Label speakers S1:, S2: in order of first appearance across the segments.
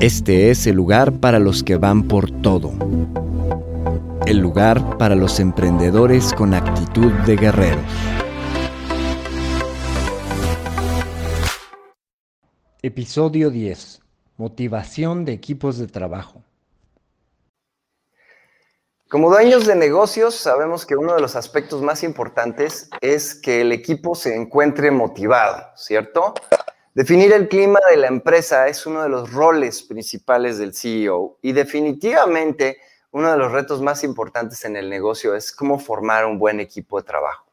S1: Este es el lugar para los que van por todo. El lugar para los emprendedores con actitud de guerreros. Episodio 10. Motivación de equipos de trabajo.
S2: Como dueños de negocios, sabemos que uno de los aspectos más importantes es que el equipo se encuentre motivado, ¿cierto? Definir el clima de la empresa es uno de los roles principales del CEO y definitivamente uno de los retos más importantes en el negocio es cómo formar un buen equipo de trabajo.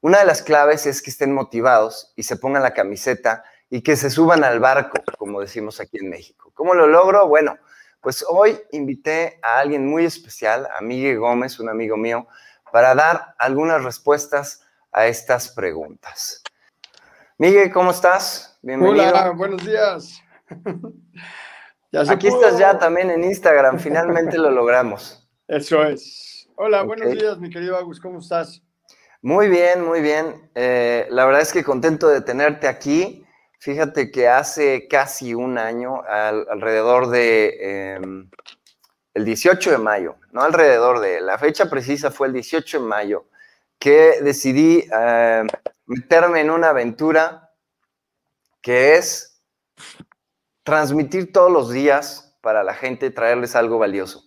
S2: Una de las claves es que estén motivados y se pongan la camiseta y que se suban al barco, como decimos aquí en México. ¿Cómo lo logro? Bueno, pues hoy invité a alguien muy especial, a Miguel Gómez, un amigo mío, para dar algunas respuestas a estas preguntas. Miguel, ¿cómo estás?
S3: Bienvenido. Hola, buenos días.
S2: Aquí estás ya también en Instagram, finalmente lo logramos.
S3: Eso es. Hola, buenos días, mi querido Agus, ¿cómo estás?
S2: Muy bien, muy bien. Eh, la verdad es que contento de tenerte aquí. Fíjate que hace casi un año, alrededor de em, el 18 de mayo, no alrededor de, la fecha precisa fue el 18 de mayo, que decidí eh, meterme en una aventura que es transmitir todos los días para la gente, traerles algo valioso.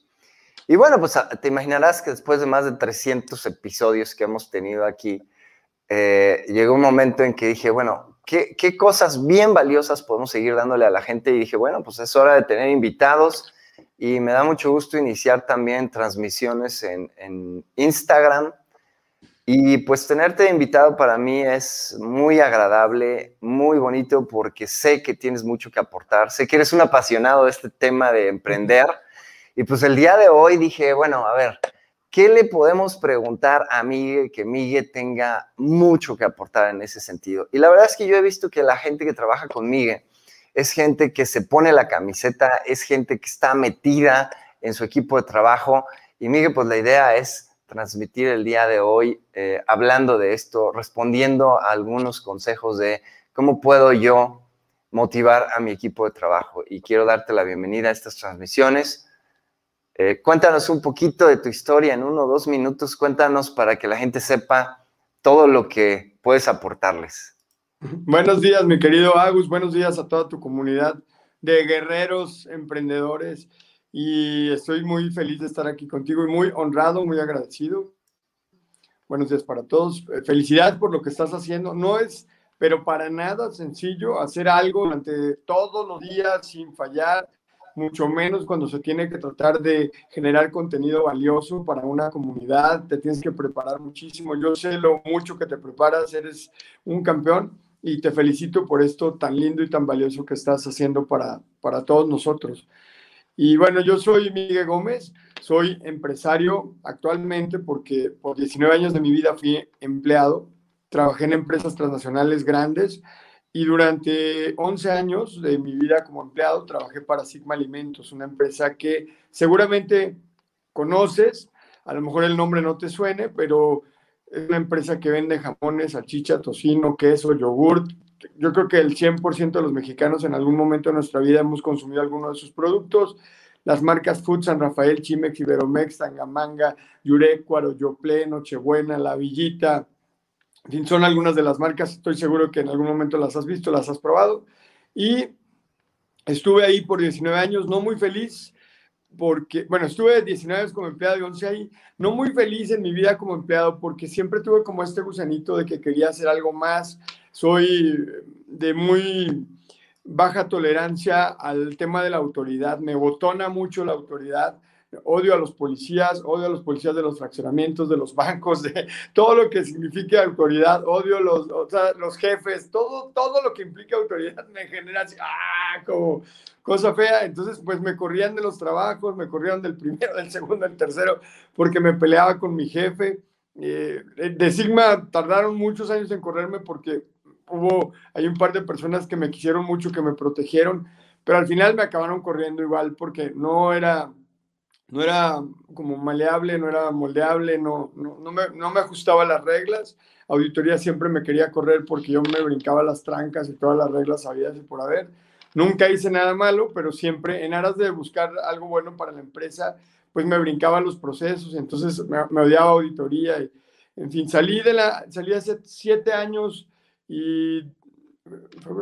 S2: Y bueno, pues ah, te imaginarás que después de más de 300 episodios que hemos tenido aquí, eh, llegó un momento en que dije, bueno, ¿qué, cosas bien valiosas podemos seguir dándole a la gente? Y dije, bueno, pues es hora de tener invitados y me da mucho gusto iniciar también transmisiones en Instagram y pues tenerte invitado para mí es muy agradable, muy bonito, porque sé que tienes mucho que aportar, sé que eres un apasionado de este tema de emprender. Y pues el día de hoy dije, bueno, a ver, ¿qué le podemos preguntar a Miguel que Miguel tenga mucho que aportar en ese sentido? Y la verdad es que yo he visto que la gente que trabaja con Miguel es gente que se pone la camiseta, es gente que está metida en su equipo de trabajo. Y Miguel, pues la idea es transmitir el día de hoy eh, hablando de esto, respondiendo a algunos consejos de cómo puedo yo motivar a mi equipo de trabajo. Y quiero darte la bienvenida a estas transmisiones. Eh, cuéntanos un poquito de tu historia en uno o dos minutos. Cuéntanos para que la gente sepa todo lo que puedes aportarles.
S3: Buenos días, mi querido Agus. Buenos días a toda tu comunidad de guerreros, emprendedores y estoy muy feliz de estar aquí contigo y muy honrado, muy agradecido. Buenos días para todos. Eh, felicidades por lo que estás haciendo. No es, pero para nada sencillo hacer algo durante todos los días sin fallar, mucho menos cuando se tiene que tratar de generar contenido valioso para una comunidad. Te tienes que preparar muchísimo. Yo sé lo mucho que te preparas, eres un campeón y te felicito por esto tan lindo y tan valioso que estás haciendo para, para todos nosotros. Y bueno, yo soy Miguel Gómez, soy empresario actualmente porque por 19 años de mi vida fui empleado, trabajé en empresas transnacionales grandes y durante 11 años de mi vida como empleado trabajé para Sigma Alimentos, una empresa que seguramente conoces, a lo mejor el nombre no te suene, pero es una empresa que vende jamones, salchicha, tocino, queso, yogurt, yo creo que el 100% de los mexicanos en algún momento de nuestra vida hemos consumido alguno de sus productos. Las marcas Food San Rafael, Chimex, Iberomex, Tangamanga, Yurecuaro, Yople, Nochebuena, La Villita. Son algunas de las marcas. Estoy seguro que en algún momento las has visto, las has probado. Y estuve ahí por 19 años, no muy feliz, porque, bueno, estuve 19 años como empleado y 11 ahí, no muy feliz en mi vida como empleado, porque siempre tuve como este gusanito de que quería hacer algo más. Soy de muy baja tolerancia al tema de la autoridad, me botona mucho la autoridad odio a los policías, odio a los policías de los fraccionamientos, de los bancos, de todo lo que signifique autoridad, odio los, los jefes, todo, todo lo que implica autoridad me genera así, ah, como cosa fea. Entonces, pues me corrían de los trabajos, me corrieron del primero, del segundo, del tercero, porque me peleaba con mi jefe. Eh, de Sigma tardaron muchos años en correrme porque hubo, hay un par de personas que me quisieron mucho, que me protegieron, pero al final me acabaron corriendo igual porque no era, no era como maleable, no era moldeable, no, no, me, no me ajustaba las reglas. Auditoría siempre me quería correr porque yo me brincaba las trancas y todas las reglas sabidas y por haber. Nunca hice nada malo, pero siempre en aras de buscar algo bueno para la empresa, pues me brincaba los procesos, entonces me, odiaba auditoría. Y, en fin, salí de la, salí hace siete años y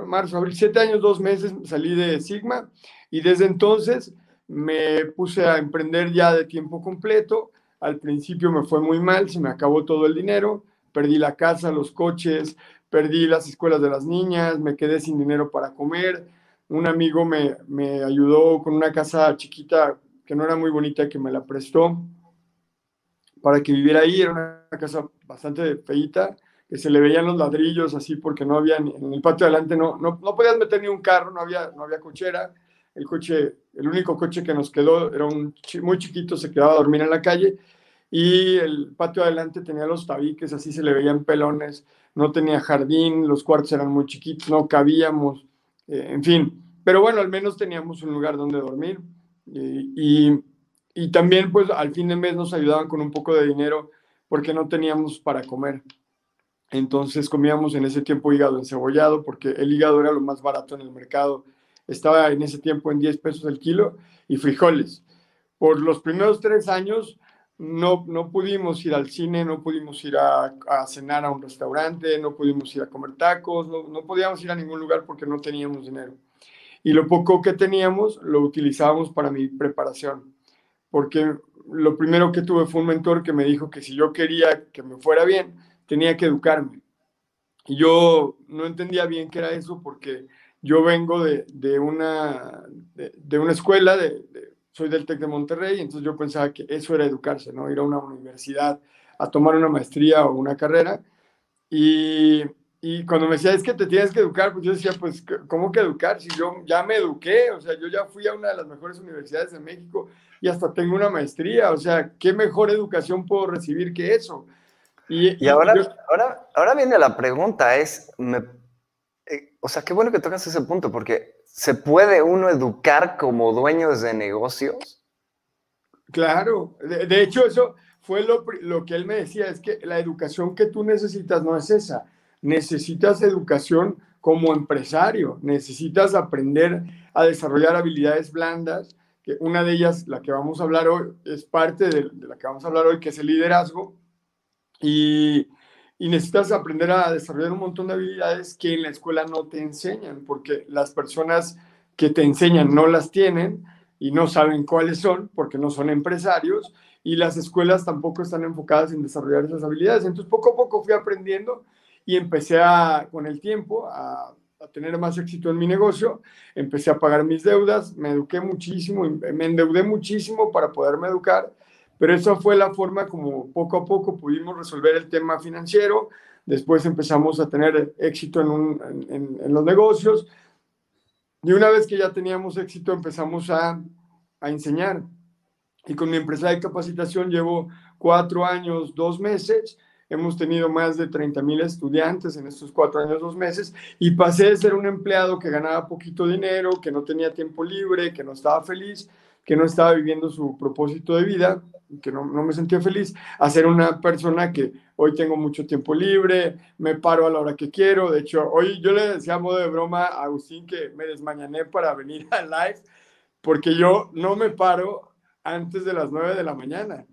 S3: marzo, abril, siete años, dos meses, salí de Sigma y desde entonces me puse a emprender ya de tiempo completo. Al principio me fue muy mal, se me acabó todo el dinero, perdí la casa, los coches, perdí las escuelas de las niñas, me quedé sin dinero para comer. Un amigo me, me ayudó con una casa chiquita que no era muy bonita, que me la prestó para que viviera ahí. Era una casa bastante feita, se le veían los ladrillos así porque no había, en el patio adelante no, no, no podías meter ni un carro, no había, no había cochera. El coche, el único coche que nos quedó era un muy chiquito, se quedaba a dormir en la calle. Y el patio adelante tenía los tabiques, así se le veían pelones, no tenía jardín, los cuartos eran muy chiquitos, no cabíamos, eh, en fin, pero bueno, al menos teníamos un lugar donde dormir. Y, y también pues al fin de mes nos ayudaban con un poco de dinero porque no teníamos para comer. Entonces comíamos en ese tiempo hígado encebollado porque el hígado era lo más barato en el mercado estaba en ese tiempo en 10 pesos el kilo, y frijoles. Por los primeros tres años no, no pudimos ir al cine, no pudimos ir a, cenar a un restaurante, no pudimos ir a comer tacos, no, no podíamos ir a ningún lugar porque no teníamos dinero. Y lo poco que teníamos lo utilizábamos para mi preparación, porque lo primero que tuve fue un mentor que me dijo que si yo quería que me fuera bien, tenía que educarme. Y yo no entendía bien qué era eso porque yo vengo de, de una, de, una escuela, de, soy del TEC de Monterrey, entonces yo pensaba que eso era educarse, ¿no? Ir a una universidad a tomar una maestría o una carrera. Y, y cuando me decía, es que te tienes que educar, pues yo decía, pues, ¿cómo que educar? Si yo ya me eduqué, o sea, yo ya fui a una de las mejores universidades de México y hasta tengo una maestría, o sea, ¿qué mejor educación puedo recibir que eso?
S2: Y, y ahora, ahora, ahora viene la pregunta, es, ¿me eh, o sea, qué bueno que tocas ese punto, porque ¿se puede uno educar como dueños de negocios?
S3: Claro, de, hecho eso fue lo, lo, que él me decía, es que la educación que tú necesitas no es esa, necesitas educación como empresario, necesitas aprender a desarrollar habilidades blandas, que una de ellas, la que vamos a hablar hoy, es parte de, de la que vamos a hablar hoy, que es el liderazgo, y, necesitas aprender a desarrollar un montón de habilidades que en la escuela no te enseñan, porque las personas que te enseñan no las tienen y no saben cuáles son, porque no son empresarios, y las escuelas tampoco están enfocadas en desarrollar esas habilidades. Entonces, poco a poco fui aprendiendo y empecé a, con el tiempo a, a tener más éxito en mi negocio, empecé a pagar mis deudas, me eduqué muchísimo, me endeudé muchísimo para poderme educar pero esa fue la forma como poco a poco pudimos resolver el tema financiero. Después empezamos a tener éxito en, en, los negocios. Y una vez que ya teníamos éxito, empezamos a, a enseñar. Y con mi empresa de capacitación llevo cuatro años, dos meses. Hemos tenido más de 30 mil estudiantes en estos cuatro años, dos meses, y pasé de ser un empleado que ganaba poquito dinero, que no tenía tiempo libre, que no estaba feliz, que no estaba viviendo su propósito de vida, que no, no, me sentía feliz, a ser una persona que hoy tengo mucho tiempo libre, me paro a la hora que quiero. De hecho, hoy yo le decía a modo de broma a Agustín que me desmañané para venir al live, porque yo no me paro antes de las 9 de la mañana.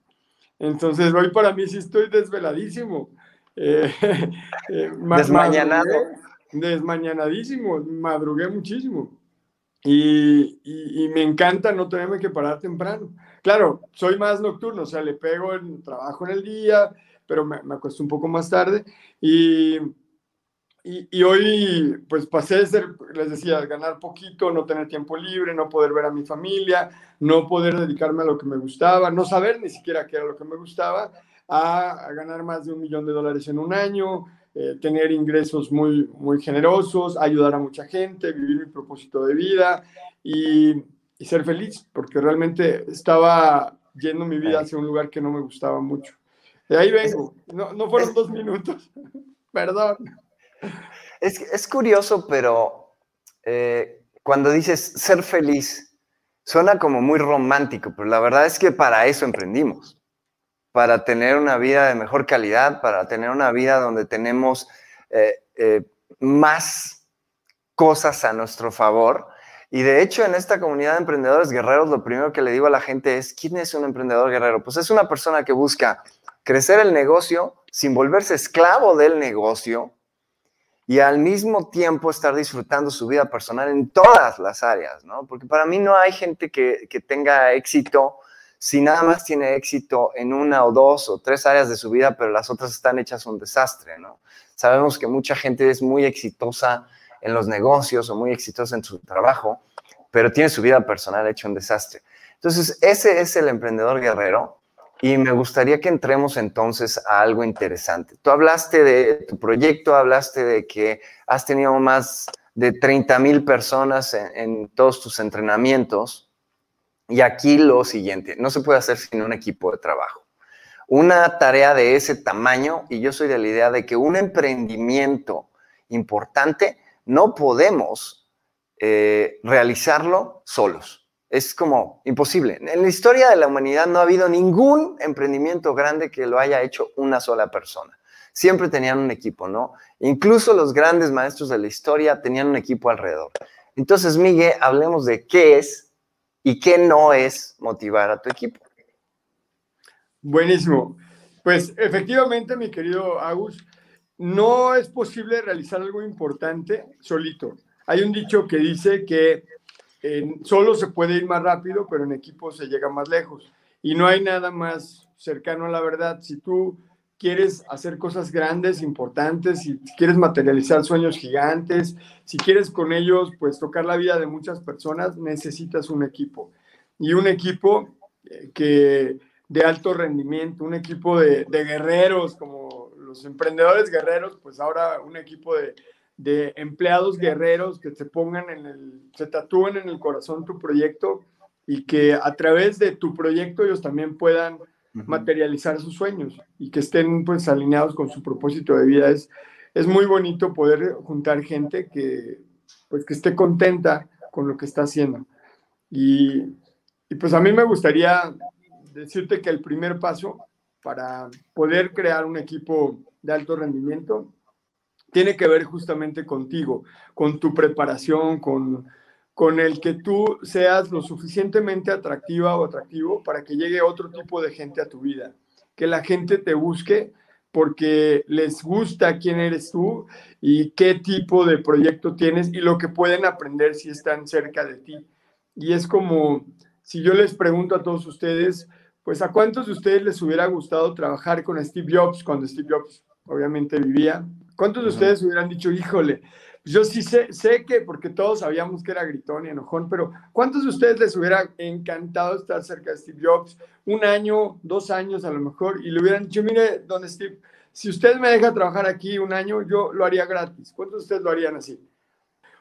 S3: Entonces, hoy para mí sí estoy desveladísimo. Eh,
S2: eh Desmañanado.
S3: desmañanadísimo, madrugué muchísimo. y, y, me encanta no tenerme que parar temprano. Claro, soy más nocturno, o sea, le pego el trabajo en el día, pero me, me acuesto un poco más tarde. Y, y, hoy, pues pasé de ser, les decía, ganar poquito, no tener tiempo libre, no poder ver a mi familia, no poder dedicarme a lo que me gustaba, no saber ni siquiera qué era lo que me gustaba, a, ganar más de un millón de dólares en un año, eh, tener ingresos muy, muy generosos, ayudar a mucha gente, vivir mi propósito de vida y, y ser feliz, porque realmente estaba yendo mi vida hacia un lugar que no me gustaba mucho. De ahí vengo. No, no fueron dos minutos. Perdón.
S2: Es, es, curioso, pero eh, cuando dices ser feliz, suena como muy romántico, pero la verdad es que para eso emprendimos. Para tener una vida de mejor calidad, para tener una vida donde tenemos eh, eh, más cosas a nuestro favor y de hecho, en esta comunidad de emprendedores guerreros, lo primero que le digo a la gente es, ¿quién es un emprendedor guerrero? Pues es una persona que busca crecer el negocio sin volverse esclavo del negocio y al mismo tiempo estar disfrutando su vida personal en todas las áreas, ¿no? Porque para mí no hay gente que, que tenga éxito si nada más tiene éxito en una o dos o tres áreas de su vida, pero las otras están hechas un desastre, ¿no? Sabemos que mucha gente es muy exitosa en los negocios o muy exitosa en su trabajo, pero tiene su vida personal hecha un desastre. Entonces, ese es el emprendedor guerrero y me gustaría que entremos entonces a algo interesante. Tú hablaste de tu proyecto, hablaste de que has tenido más de 30 mil personas en, en, todos tus entrenamientos. Y aquí lo siguiente, no se puede hacer sin un equipo de trabajo. Una tarea de ese tamaño, y yo soy de la idea de que un emprendimiento importante no podemos eh, realizarlo solos. Es como imposible. En la historia de la humanidad no ha habido ningún emprendimiento grande que lo haya hecho una sola persona. Siempre tenían un equipo, ¿no? Incluso los grandes maestros de la historia tenían un equipo alrededor. Entonces, Miguel, hablemos de qué es y qué no es motivar a tu equipo.
S3: Buenísimo. Pues efectivamente, mi querido Agus, no es posible realizar algo importante solito. Hay un dicho que dice que solo se puede ir más rápido, pero en equipo se llega más lejos. Y no hay nada más cercano a la verdad. Si tú quieres hacer cosas grandes, importantes, si quieres materializar sueños gigantes, si quieres con ellos pues tocar la vida de muchas personas, necesitas un equipo. Y un equipo eh, que de alto rendimiento, un equipo de, de guerreros, como los emprendedores guerreros, pues ahora un equipo de, de empleados guerreros que se pongan en el, se tatúen en el corazón tu proyecto y que a través de tu proyecto ellos también puedan materializar sus sueños y que estén pues alineados con su propósito de vida. Es, es muy bonito poder juntar gente que pues que esté contenta con lo que está haciendo. Y, y pues a mí me gustaría decirte que el primer paso para poder crear un equipo de alto rendimiento tiene que ver justamente contigo, con tu preparación, con, con el que tú seas lo suficientemente atractiva o atractivo para que llegue otro tipo de gente a tu vida, que la gente te busque porque les gusta quién eres tú y qué tipo de proyecto tienes y lo que pueden aprender si están cerca de ti. Y es como si yo les pregunto a todos ustedes, pues a cuántos de ustedes les hubiera gustado trabajar con Steve Jobs cuando Steve Jobs obviamente vivía. ¿Cuántos de ustedes hubieran dicho, híjole, yo sí sé, sé que, porque todos sabíamos que era gritón y enojón, pero ¿cuántos de ustedes les hubiera encantado estar cerca de Steve Jobs un año, dos años a lo mejor, y le hubieran dicho, mire, don Steve, si usted me deja trabajar aquí un año, yo lo haría gratis. ¿Cuántos de ustedes lo harían así?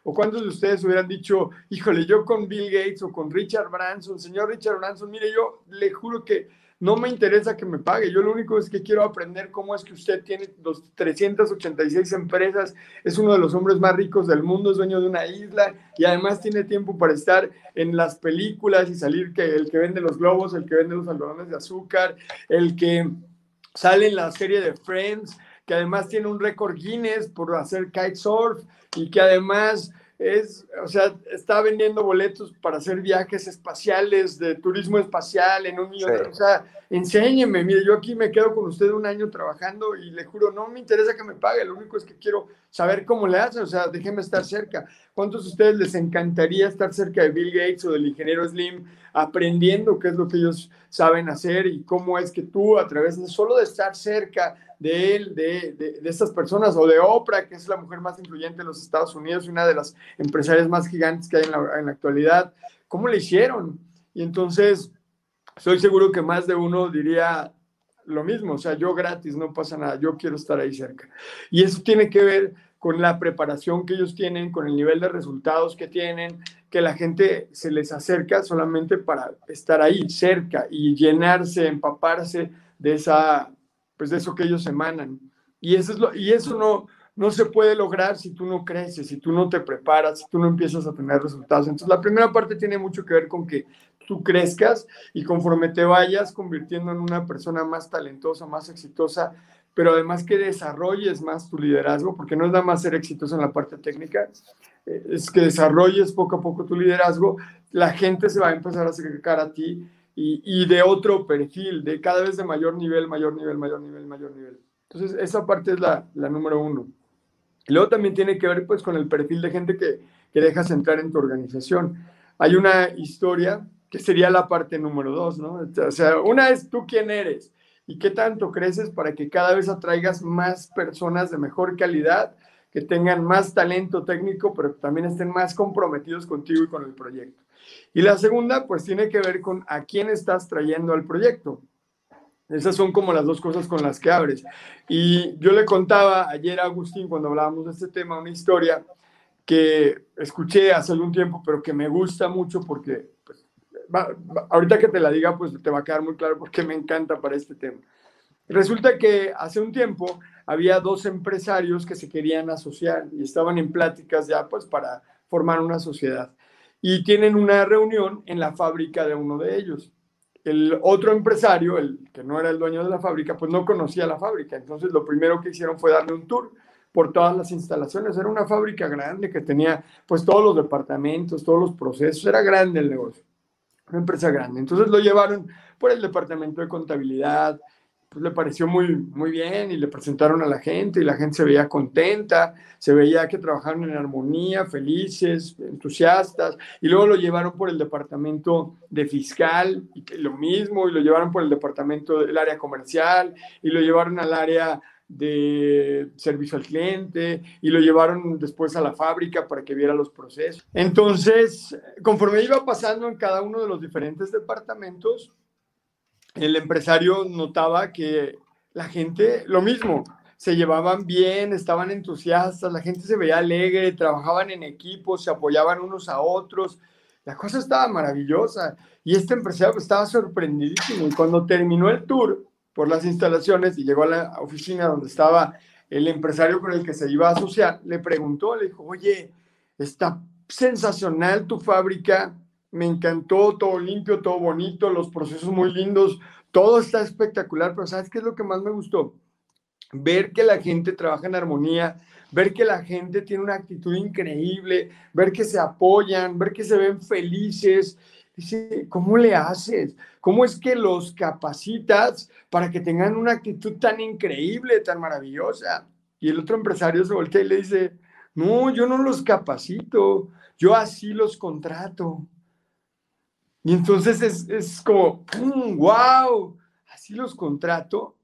S3: ¿O cuántos de ustedes hubieran dicho, híjole, yo con Bill Gates o con Richard Branson, señor Richard Branson, mire, yo le juro que no me interesa que me pague, yo lo único es que quiero aprender cómo es que usted tiene los 386 empresas, es uno de los hombres más ricos del mundo, es dueño de una isla y además tiene tiempo para estar en las películas y salir que el que vende los globos, el que vende los algodones de azúcar, el que sale en la serie de Friends, que además tiene un récord Guinness por hacer kitesurf y que además es, o sea, está vendiendo boletos para hacer viajes espaciales, de turismo espacial en un millón. O sea, enséñeme, mire, yo aquí me quedo con usted un año trabajando y le juro, no me interesa que me pague, lo único es que quiero saber cómo le hace, o sea, déjeme estar cerca. ¿Cuántos de ustedes les encantaría estar cerca de Bill Gates o del ingeniero Slim aprendiendo qué es lo que ellos saben hacer y cómo es que tú a través de solo de estar cerca de él, de, de, estas personas, o de Oprah, que es la mujer más influyente en los Estados Unidos y una de las empresarias más gigantes que hay en la, en la actualidad, ¿cómo le hicieron? Y entonces, estoy seguro que más de uno diría lo mismo, o sea, yo gratis, no pasa nada, yo quiero estar ahí cerca. Y eso tiene que ver con la preparación que ellos tienen, con el nivel de resultados que tienen, que la gente se les acerca solamente para estar ahí cerca y llenarse, empaparse de esa pues de eso que ellos emanan. Y eso, y eso no, no se puede lograr si tú no creces, si tú no te preparas, si tú no empiezas a tener resultados. Entonces, la primera parte tiene mucho que ver con que tú crezcas y conforme te vayas convirtiendo en una persona más talentosa, más exitosa, pero además que desarrolles más tu liderazgo, porque no es nada más ser exitoso en la parte técnica, es que desarrolles poco a poco tu liderazgo, la gente se va a empezar a acercar a ti y, de otro perfil, de cada vez de mayor nivel, mayor nivel, mayor nivel, mayor nivel. Entonces, esa parte es la, la número uno. Y luego también tiene que ver pues con el perfil de gente que, que dejas entrar en tu organización. Hay una historia que sería la parte número dos, ¿no? O sea, una es tú quién eres y qué tanto creces para que cada vez atraigas más personas de mejor calidad, que tengan más talento técnico, pero también estén más comprometidos contigo y con el proyecto. Y la segunda, pues tiene que ver con a quién estás trayendo al proyecto. Esas son como las dos cosas con las que abres. Y yo le contaba ayer a Agustín, cuando hablábamos de este tema, una historia que escuché hace algún tiempo, pero que me gusta mucho porque, pues, ahorita que te la diga, pues te va a quedar muy claro porque me encanta para este tema. Resulta que hace un tiempo había dos empresarios que se querían asociar y estaban en pláticas ya, pues, para formar una sociedad y tienen una reunión en la fábrica de uno de ellos. El otro empresario, el que no era el dueño de la fábrica, pues no conocía la fábrica. Entonces lo primero que hicieron fue darle un tour por todas las instalaciones. Era una fábrica grande que tenía pues todos los departamentos, todos los procesos. Era grande el negocio, una empresa grande. Entonces lo llevaron por el departamento de contabilidad, pues le pareció muy, muy bien y le presentaron a la gente y la gente se veía contenta, se veía que trabajaron en armonía, felices, entusiastas, y luego lo llevaron por el departamento de fiscal, y lo mismo, y lo llevaron por el departamento del área comercial, y lo llevaron al área de servicio al cliente y lo llevaron después a la fábrica para que viera los procesos. Entonces, conforme iba pasando en cada uno de los diferentes departamentos, el empresario notaba que la gente, lo mismo, se llevaban bien, estaban entusiastas, la gente se veía alegre, trabajaban en equipo, se apoyaban unos a otros. La cosa estaba maravillosa y este empresario estaba sorprendidísimo. Y cuando terminó el tour por las instalaciones y llegó a la oficina donde estaba el empresario con el que se iba a asociar, le preguntó, le dijo, oye, está sensacional tu fábrica, me encantó, todo limpio, todo bonito, los procesos muy lindos, todo está espectacular, pero ¿sabes qué es lo que más me gustó? Ver que la gente trabaja en armonía, ver que la gente tiene una actitud increíble, ver que se apoyan, ver que se ven felices. Dice, ¿cómo le haces? ¿Cómo es que los capacitas para que tengan una actitud tan increíble, tan maravillosa? Y el otro empresario se voltea y le dice, no, yo no los capacito, yo así los contrato. Y entonces es, es como, ¡Wow! Así los contrato.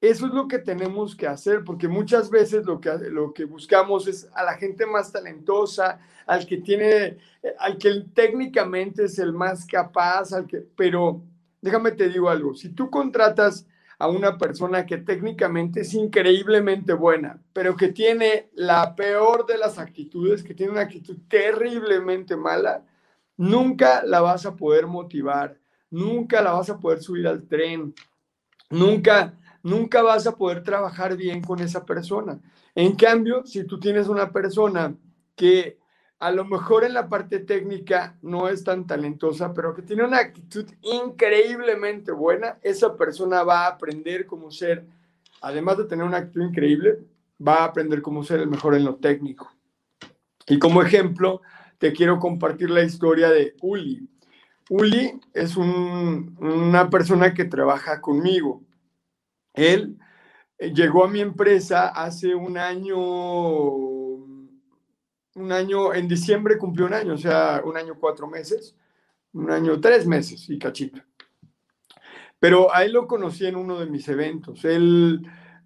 S3: Eso es lo que tenemos que hacer, porque muchas veces lo que, lo que buscamos es a la gente más talentosa, al que tiene, al que técnicamente es el más capaz, al que, pero déjame te digo algo, si tú contratas a una persona que técnicamente es increíblemente buena, pero que tiene la peor de las actitudes, que tiene una actitud terriblemente mala, nunca la vas a poder motivar, nunca la vas a poder subir al tren, nunca, nunca vas a poder trabajar bien con esa persona. En cambio, si tú tienes una persona que a lo mejor en la parte técnica no es tan talentosa, pero que tiene una actitud increíblemente buena, esa persona va a aprender cómo ser, además de tener una actitud increíble, va a aprender cómo ser el mejor en lo técnico. Y como ejemplo, te quiero compartir la historia de Uli. Uli es una persona que trabaja conmigo. Él eh, llegó a mi empresa hace un año, un año, en diciembre cumplió un año, o sea, un año cuatro meses, un año tres meses y cachito. Pero a él lo conocí en uno de mis eventos. Él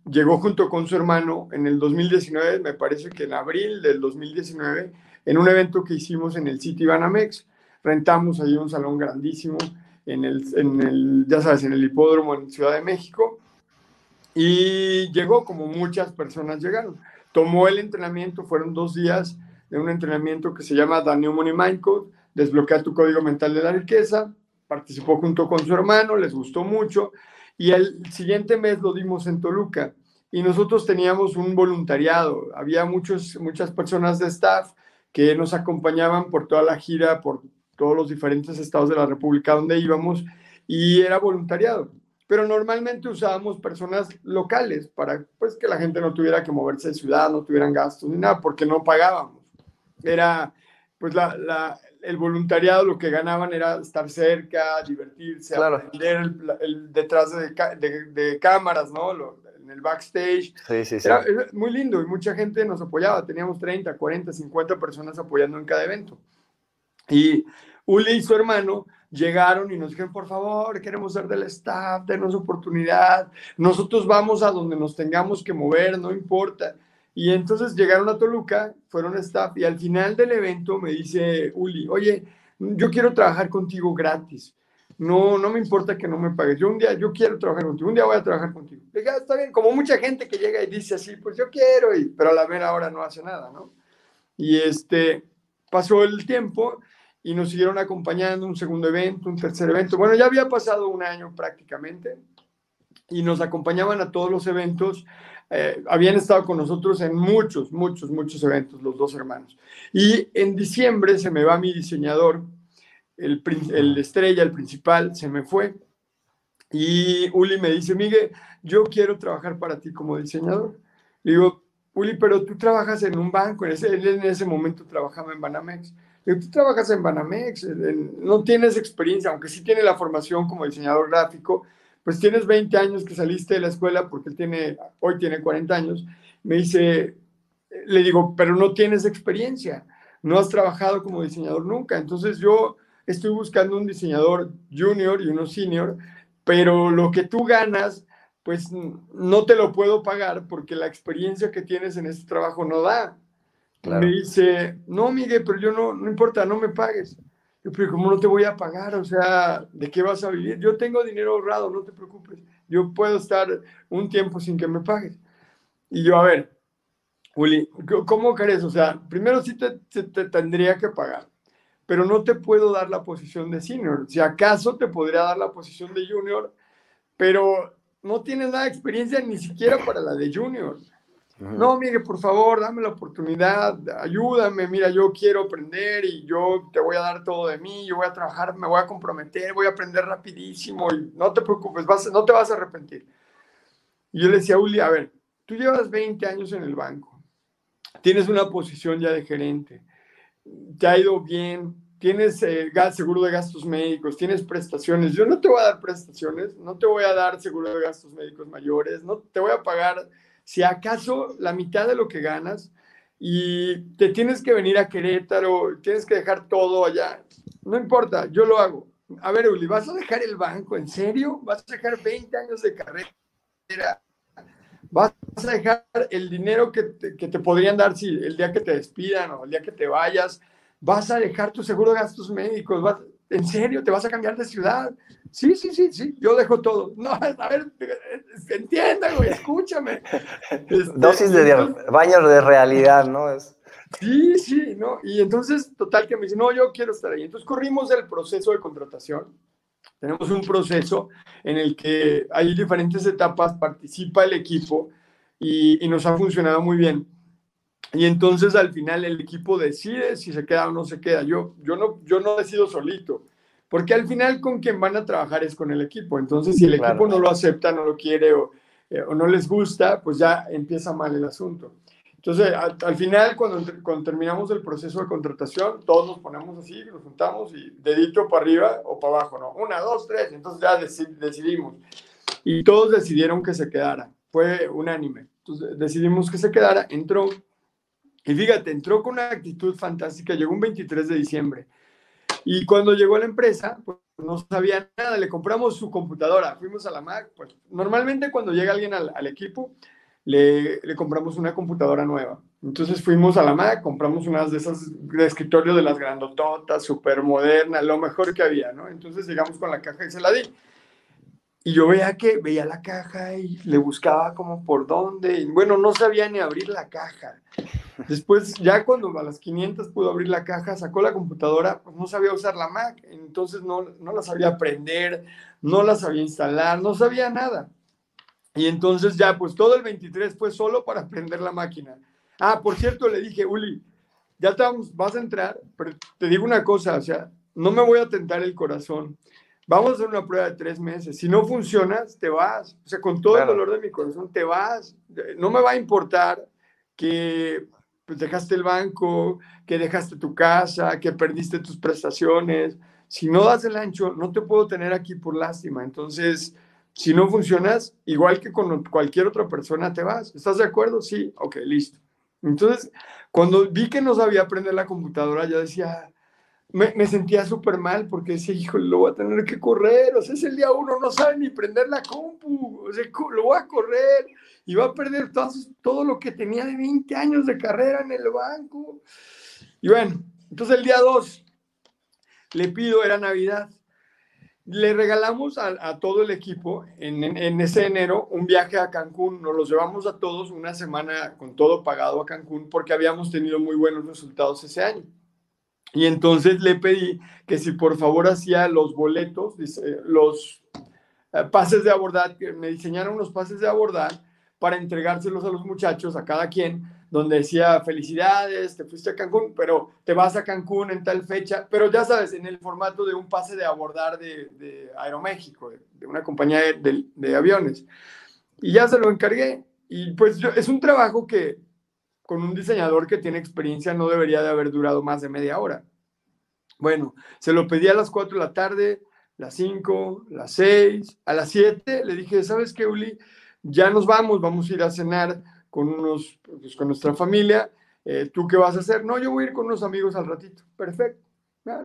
S3: llegó junto con su hermano en el 2019, me parece que en abril del 2019, en un evento que hicimos en el City Banamex. Rentamos ahí un salón grandísimo en el, en el, ya sabes, en el hipódromo en Ciudad de México. Y llegó como muchas personas llegaron. Tomó el entrenamiento, fueron dos días de un entrenamiento que se llama The New Money Mind Code, desbloquea tu código mental de la riqueza. Participó junto con su hermano, les gustó mucho. Y el siguiente mes lo dimos en Toluca. Y nosotros teníamos un voluntariado. Había muchos, muchas personas de staff que nos acompañaban por toda la gira, por todos los diferentes estados de la República donde íbamos, y era voluntariado. Pero normalmente usábamos personas locales para pues, que la gente no tuviera que moverse de ciudad, no tuvieran gastos ni nada, porque no pagábamos. Era, pues, la, la, el voluntariado lo que ganaban era estar cerca, divertirse, aprender el, detrás de, de, de, cámaras, ¿no? en el backstage.
S2: Sí, sí, sí.
S3: Era, muy lindo y mucha gente nos apoyaba. Teníamos 30, 40, 50 personas apoyando en cada evento. Y Uli y su hermano llegaron y nos dijeron, por favor, queremos ser del staff, denos oportunidad, nosotros vamos a donde nos tengamos que mover, no importa. Y entonces llegaron a Toluca, fueron staff y al final del evento me dice Uli, oye, yo quiero trabajar contigo gratis no, no me importa que no me pagues. Yo un día, yo quiero trabajar contigo, un día voy a trabajar contigo. Diga, está bien, como mucha gente que llega y dice así, pues yo quiero, y, pero a la mera hora no hace nada, ¿no? Y este, pasó el tiempo y nos siguieron acompañando un segundo evento, un tercer evento. Bueno, ya había pasado un año prácticamente y nos acompañaban a todos los eventos. Eh, habían estado con nosotros en muchos, muchos, muchos eventos, los dos hermanos. Y en diciembre se me va mi diseñador, el, estrella, el principal, se me fue. Y Uli me dice, Miguel, yo quiero trabajar para ti como diseñador. Le digo, Uli, pero tú trabajas en un banco, en ese, él en ese momento trabajaba en Banamex. Le digo, tú trabajas en Banamex, no tienes experiencia, aunque sí tiene la formación como diseñador gráfico, pues tienes 20 años que saliste de la escuela, porque él tiene, hoy tiene 40 años. Me dice, le digo, pero no tienes experiencia, no has trabajado como diseñador nunca. Entonces yo estoy buscando un diseñador junior y uno senior, pero lo que tú ganas, pues no te lo puedo pagar porque la experiencia que tienes en este trabajo no da. Me dice, no, Miguel, pero yo no, no importa, no me pagues. Yo, pero ¿cómo no te voy a pagar? O sea, ¿de qué vas a vivir? Yo tengo dinero ahorrado, no te preocupes. Yo puedo estar un tiempo sin que me pagues. Y yo, a ver, Uli, ¿cómo crees? O sea, primero sí te, te tendría que pagar pero no te puedo dar la posición de senior. Si acaso te podría dar la posición de junior, pero no tienes nada de experiencia ni siquiera para la de junior. No, Miguel, por favor, dame la oportunidad, ayúdame, mira, yo quiero aprender y yo te voy a dar todo de mí, yo voy a trabajar, me voy a comprometer, voy a aprender rapidísimo y no te preocupes, vas, no te vas a arrepentir. Y yo le decía a Uli, a ver, tú llevas 20 años en el banco, tienes una posición ya de gerente, te ha ido bien, tienes eh, seguro de gastos médicos, tienes prestaciones. Yo no te voy a dar prestaciones, no te voy a dar seguro de gastos médicos mayores, no te voy a pagar, si acaso, la mitad de lo que ganas y te tienes que venir a Querétaro, tienes que dejar todo allá. No importa, yo lo hago. A ver, Uli, ¿vas a dejar el banco? ¿En serio? ¿Vas a dejar 20 años de carrera? ¿Vas a dejar el dinero que te, que te podrían dar si el día que te despidan o el día que te vayas? Vas a dejar tu seguro de gastos médicos, vas, ¿en serio? ¿Te vas a cambiar de ciudad? Sí, sí, sí, sí, yo dejo todo. No, a ver, entienda, güey, escúchame.
S2: Este, Dosis de baños de realidad, ¿no? Es...
S3: Sí, sí, ¿no? Y entonces, total, que me dice, no, yo quiero estar ahí. Entonces corrimos el proceso de contratación. Tenemos un proceso en el que hay diferentes etapas, participa el equipo y, y nos ha funcionado muy bien. Y entonces al final el equipo decide si se queda o no se queda. Yo, yo, no, yo no decido solito, porque al final con quien van a trabajar es con el equipo. Entonces si el equipo no lo acepta, no lo quiere o, eh, o, no les gusta, pues ya empieza mal el asunto. Entonces, al, final, cuando, cuando, terminamos el proceso de contratación, todos nos ponemos así, nos juntamos y dedito para arriba o para abajo, ¿no? Una, dos, tres, entonces ya decidimos. Y todos decidieron que se quedara, fue unánime. Entonces decidimos que se quedara, entró, y fíjate, entró con una actitud fantástica, llegó un 23 de diciembre. Y cuando llegó a la empresa, pues no sabía nada, le compramos su computadora, fuimos a la Mac, pues normalmente cuando llega alguien al, equipo, le, le, compramos una computadora nueva. Entonces fuimos a la Mac, compramos unas de esas de escritorio de las grandototas, súper moderna, lo mejor que había, ¿no? Entonces llegamos con la caja y se la di. Y yo veía que veía la caja y le buscaba como por dónde. Y bueno, no sabía ni abrir la caja. Después, ya cuando a las 500 pudo abrir la caja, sacó la computadora, pues no sabía usar la Mac. Entonces no, no la sabía aprender, no la sabía instalar, no sabía nada. Y entonces ya, pues todo el 23 fue solo para aprender la máquina. Ah, por cierto, le dije, Uli, ya estamos, vas a entrar, pero te digo una cosa, o sea, no me voy a tentar el corazón. Vamos a hacer una prueba de tres meses. Si no funcionas, te vas. O sea, con todo el dolor de mi corazón, te vas. No me va a importar que pues, dejaste el banco, que dejaste tu casa, que perdiste tus prestaciones. Si no das el ancho, no te puedo tener aquí por lástima. Entonces, si no funcionas, igual que con cualquier otra persona, te vas. ¿Estás de acuerdo? Sí, ok, listo. Entonces, cuando vi que no sabía aprender la computadora, yo decía, me, sentía súper mal porque decía, hijo, lo voy a tener que correr. O sea, es el día uno, no sabe ni prender la compu. O sea, lo voy a correr y va a perder todo, lo que tenía de 20 años de carrera en el banco. Y bueno, entonces el día dos le pido, era Navidad le regalamos a, todo el equipo en, ese enero un viaje a Cancún. Nos los llevamos a todos una semana con todo pagado a Cancún porque habíamos tenido muy buenos resultados ese año. Y entonces le pedí que si por favor hacía los boletos, los eh, pases de abordar, que me diseñaron unos pases de abordar para entregárselos a los muchachos, a cada quien, donde decía felicidades, te fuiste a Cancún, pero te vas a Cancún en tal fecha, pero ya sabes, en el formato de un pase de abordar de, Aeroméxico, de, una compañía de, aviones. Y ya se lo encargué. Y pues es un trabajo que con un diseñador que tiene experiencia no debería de haber durado más de media hora. Bueno, se lo pedí a las 4 de la tarde, las 5, las 6, a las 7 le dije, ¿sabes qué, Uli? Ya nos vamos, vamos a ir a cenar con, unos, pues, con nuestra familia. Eh, ¿Tú qué vas a hacer? No, yo voy a ir con unos amigos al ratito. Perfecto.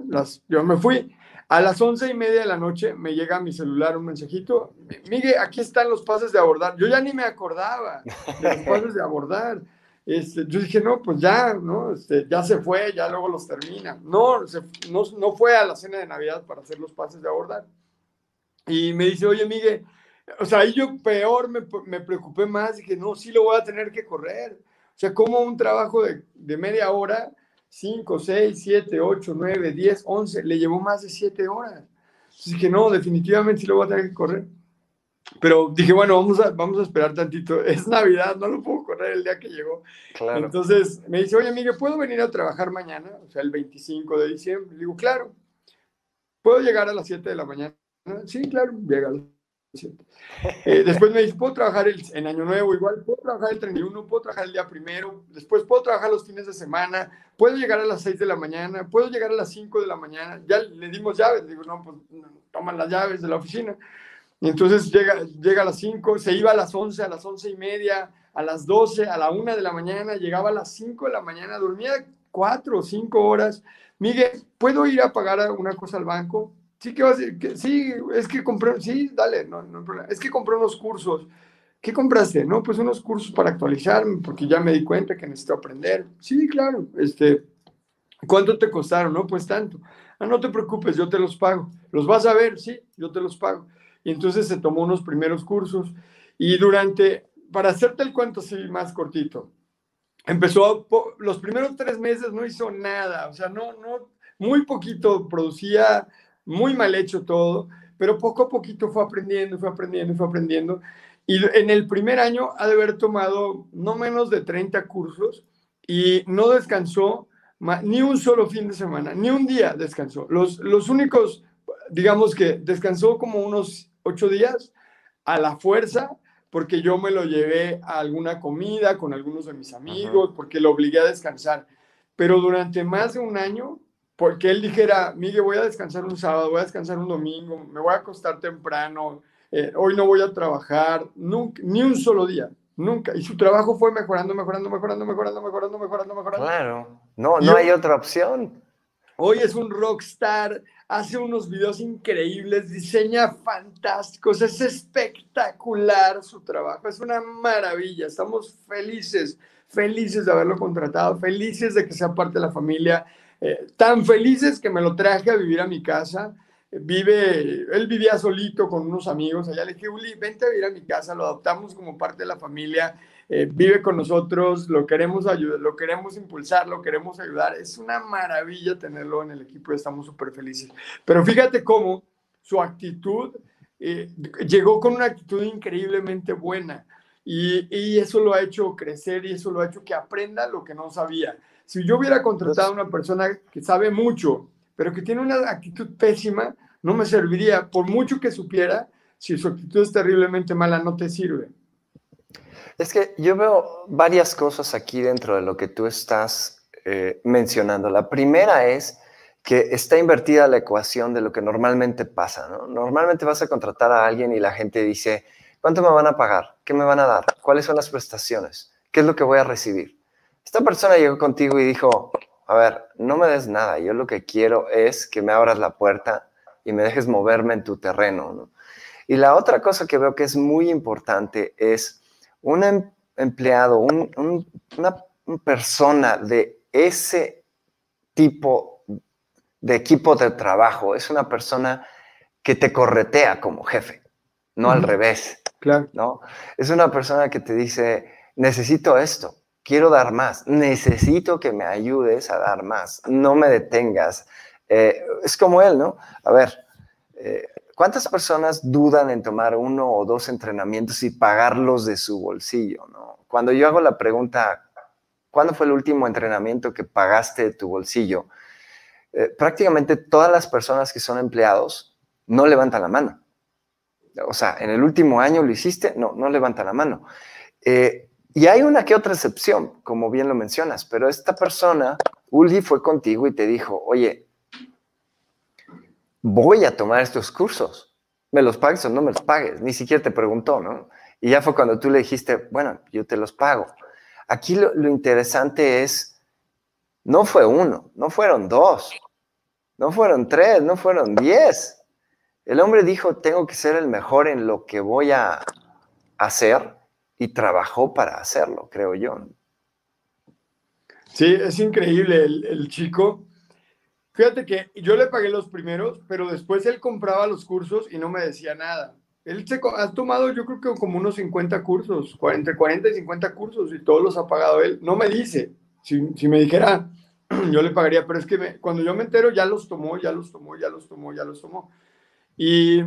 S3: Las, yo me fui. A las once y media de la noche me llega a mi celular un mensajito. Miguel, aquí están los pases de abordar. Yo ya ni me acordaba de los pases de abordar. Este, yo dije, no, pues ya, ¿no? Este, ya se fue, ya luego los termina. No, no, no, fue a la cena de Navidad para hacer los pases de abordar. Y me dice, oye, Miguel, o sea, ahí yo peor me, me preocupé más, dije, no, sí lo voy a tener que correr. O sea, como un trabajo de, de media hora, 5, 6, 7, 8, 9, 10, 11, le llevó más de 7 horas. Entonces dije, no, definitivamente sí lo voy a tener que correr. Pero dije, bueno, vamos a, vamos a esperar tantito. Es Navidad, no lo puedo correr el día que llegó. Claro. Entonces me dice, oye, Miguel, ¿puedo venir a trabajar mañana? O sea, el 25 de diciembre. Le digo, claro. ¿Puedo llegar a las 7 de la mañana? Sí, claro, llega eh, después me dice, puedo trabajar el, en Año Nuevo igual, puedo trabajar el 31, puedo trabajar el día primero, después puedo trabajar los fines de semana, puedo llegar a las 6 de la mañana, puedo llegar a las 5 de la mañana, ya le dimos llaves, le digo, no, pues toman las llaves de la oficina. Y entonces llega, llega a las 5, se iba a las 11, a las 11 y media, a las 12, a la 1 de la mañana, llegaba a las 5 de la mañana, dormía 4 o 5 horas. Miguel, ¿puedo ir a pagar una cosa al banco? Sí, ¿qué vas a decir? sí, es que compré, sí, dale, no, no problema. Es que compré unos cursos. ¿Qué compraste? No, pues unos cursos para actualizarme, porque ya me di cuenta que necesito aprender. Sí, claro. Este, ¿Cuánto te costaron? No, pues tanto. Ah, no te preocupes, yo te los pago. ¿Los vas a ver? Sí, yo te los pago. Y entonces se tomó unos primeros cursos y durante, para hacerte el cuento así más cortito, empezó, los primeros tres meses no hizo nada, o sea, no, no, muy poquito producía muy mal hecho todo, pero poco a poquito fue aprendiendo, fue aprendiendo, fue aprendiendo. Y en el primer año ha de haber tomado no menos de 30 cursos y no descansó ni un solo fin de semana, ni un día descansó. Los, los únicos, digamos que descansó como unos ocho días a la fuerza, porque yo me lo llevé a alguna comida con algunos de mis amigos, porque lo obligué a descansar. Pero durante más de un año, porque él dijera, Miguel, voy a descansar un sábado, voy a descansar un domingo, me voy a acostar temprano, eh, hoy no voy a trabajar, nunca, ni un solo día, nunca. Y su trabajo fue mejorando, mejorando, mejorando, mejorando, mejorando, mejorando, mejorando.
S2: Claro, no, no hay otra opción.
S3: Hoy es un rockstar, hace unos videos increíbles, diseña fantásticos, es espectacular su trabajo, es una maravilla, estamos felices, felices de haberlo contratado, felices de que sea parte de la familia, eh, tan felices que me lo traje a vivir a mi casa. Vive, él vivía solito con unos amigos, allá le dije, Uli, vente a vivir a mi casa, lo adoptamos como parte de la familia eh, vive con nosotros, lo queremos ayudar, lo queremos impulsar, lo queremos ayudar. Es una maravilla tenerlo en el equipo y estamos súper felices. Pero fíjate cómo su actitud eh, llegó con una actitud increíblemente buena y, y, eso lo ha hecho crecer y eso lo ha hecho que aprenda lo que no sabía. Si yo hubiera contratado a una persona que sabe mucho, pero que tiene una actitud pésima, no me serviría. Por mucho que supiera, si su actitud es terriblemente mala, no te sirve.
S2: Es que yo veo varias cosas aquí dentro de lo que tú estás eh, mencionando. La primera es que está invertida la ecuación de lo que normalmente pasa. Normalmente vas a contratar a alguien y la gente dice, ¿cuánto me van a pagar? ¿Qué me van a dar? ¿Cuáles son las prestaciones? ¿Qué es lo que voy a recibir? Esta persona llegó contigo y dijo, a ver, no me des nada, yo lo que quiero es que me abras la puerta y me dejes moverme en tu terreno. Y la otra cosa que veo que es muy importante es un em, empleado, una persona de ese tipo de equipo de trabajo es una persona que te corretea como jefe, no al revés.
S3: Claro.
S2: ¿no? Es una persona que te dice, necesito esto, quiero dar más, necesito que me ayudes a dar más, no me detengas. Eh, es como él, ¿no? A ver, eh, ¿Cuántas personas dudan en tomar uno o dos entrenamientos y pagarlos de su bolsillo? Cuando yo hago la pregunta, ¿cuándo fue el último entrenamiento que pagaste de tu bolsillo? Eh, prácticamente todas las personas que son empleados no levantan la mano. O sea, en el último año lo hiciste, no, no levantan la mano. Eh, y hay una que otra excepción, como bien lo mencionas, pero esta persona, Uli, fue contigo y te dijo, oye, voy a tomar estos cursos. ¿Me los pagues o no me los pagues? Ni siquiera te preguntó, ¿no? Y ya fue cuando tú le dijiste, bueno, yo te los pago. Aquí lo, interesante es, no fue uno, no fueron dos, no fueron tres, no fueron diez. El hombre dijo, tengo que ser el mejor en lo que voy a hacer y trabajó para hacerlo, creo yo.
S3: Sí, es increíble el, chico Fíjate que yo le pagué los primeros, pero después él compraba los cursos y no me decía nada. Él se ha tomado, yo creo que como unos 50 cursos, entre 40 y 50 cursos, y todos los ha pagado él. No me dice. Si, si me dijera, yo le pagaría, pero es que cuando yo me entero, ya los tomó, ya los tomó, ya los tomó, ya los tomó. Y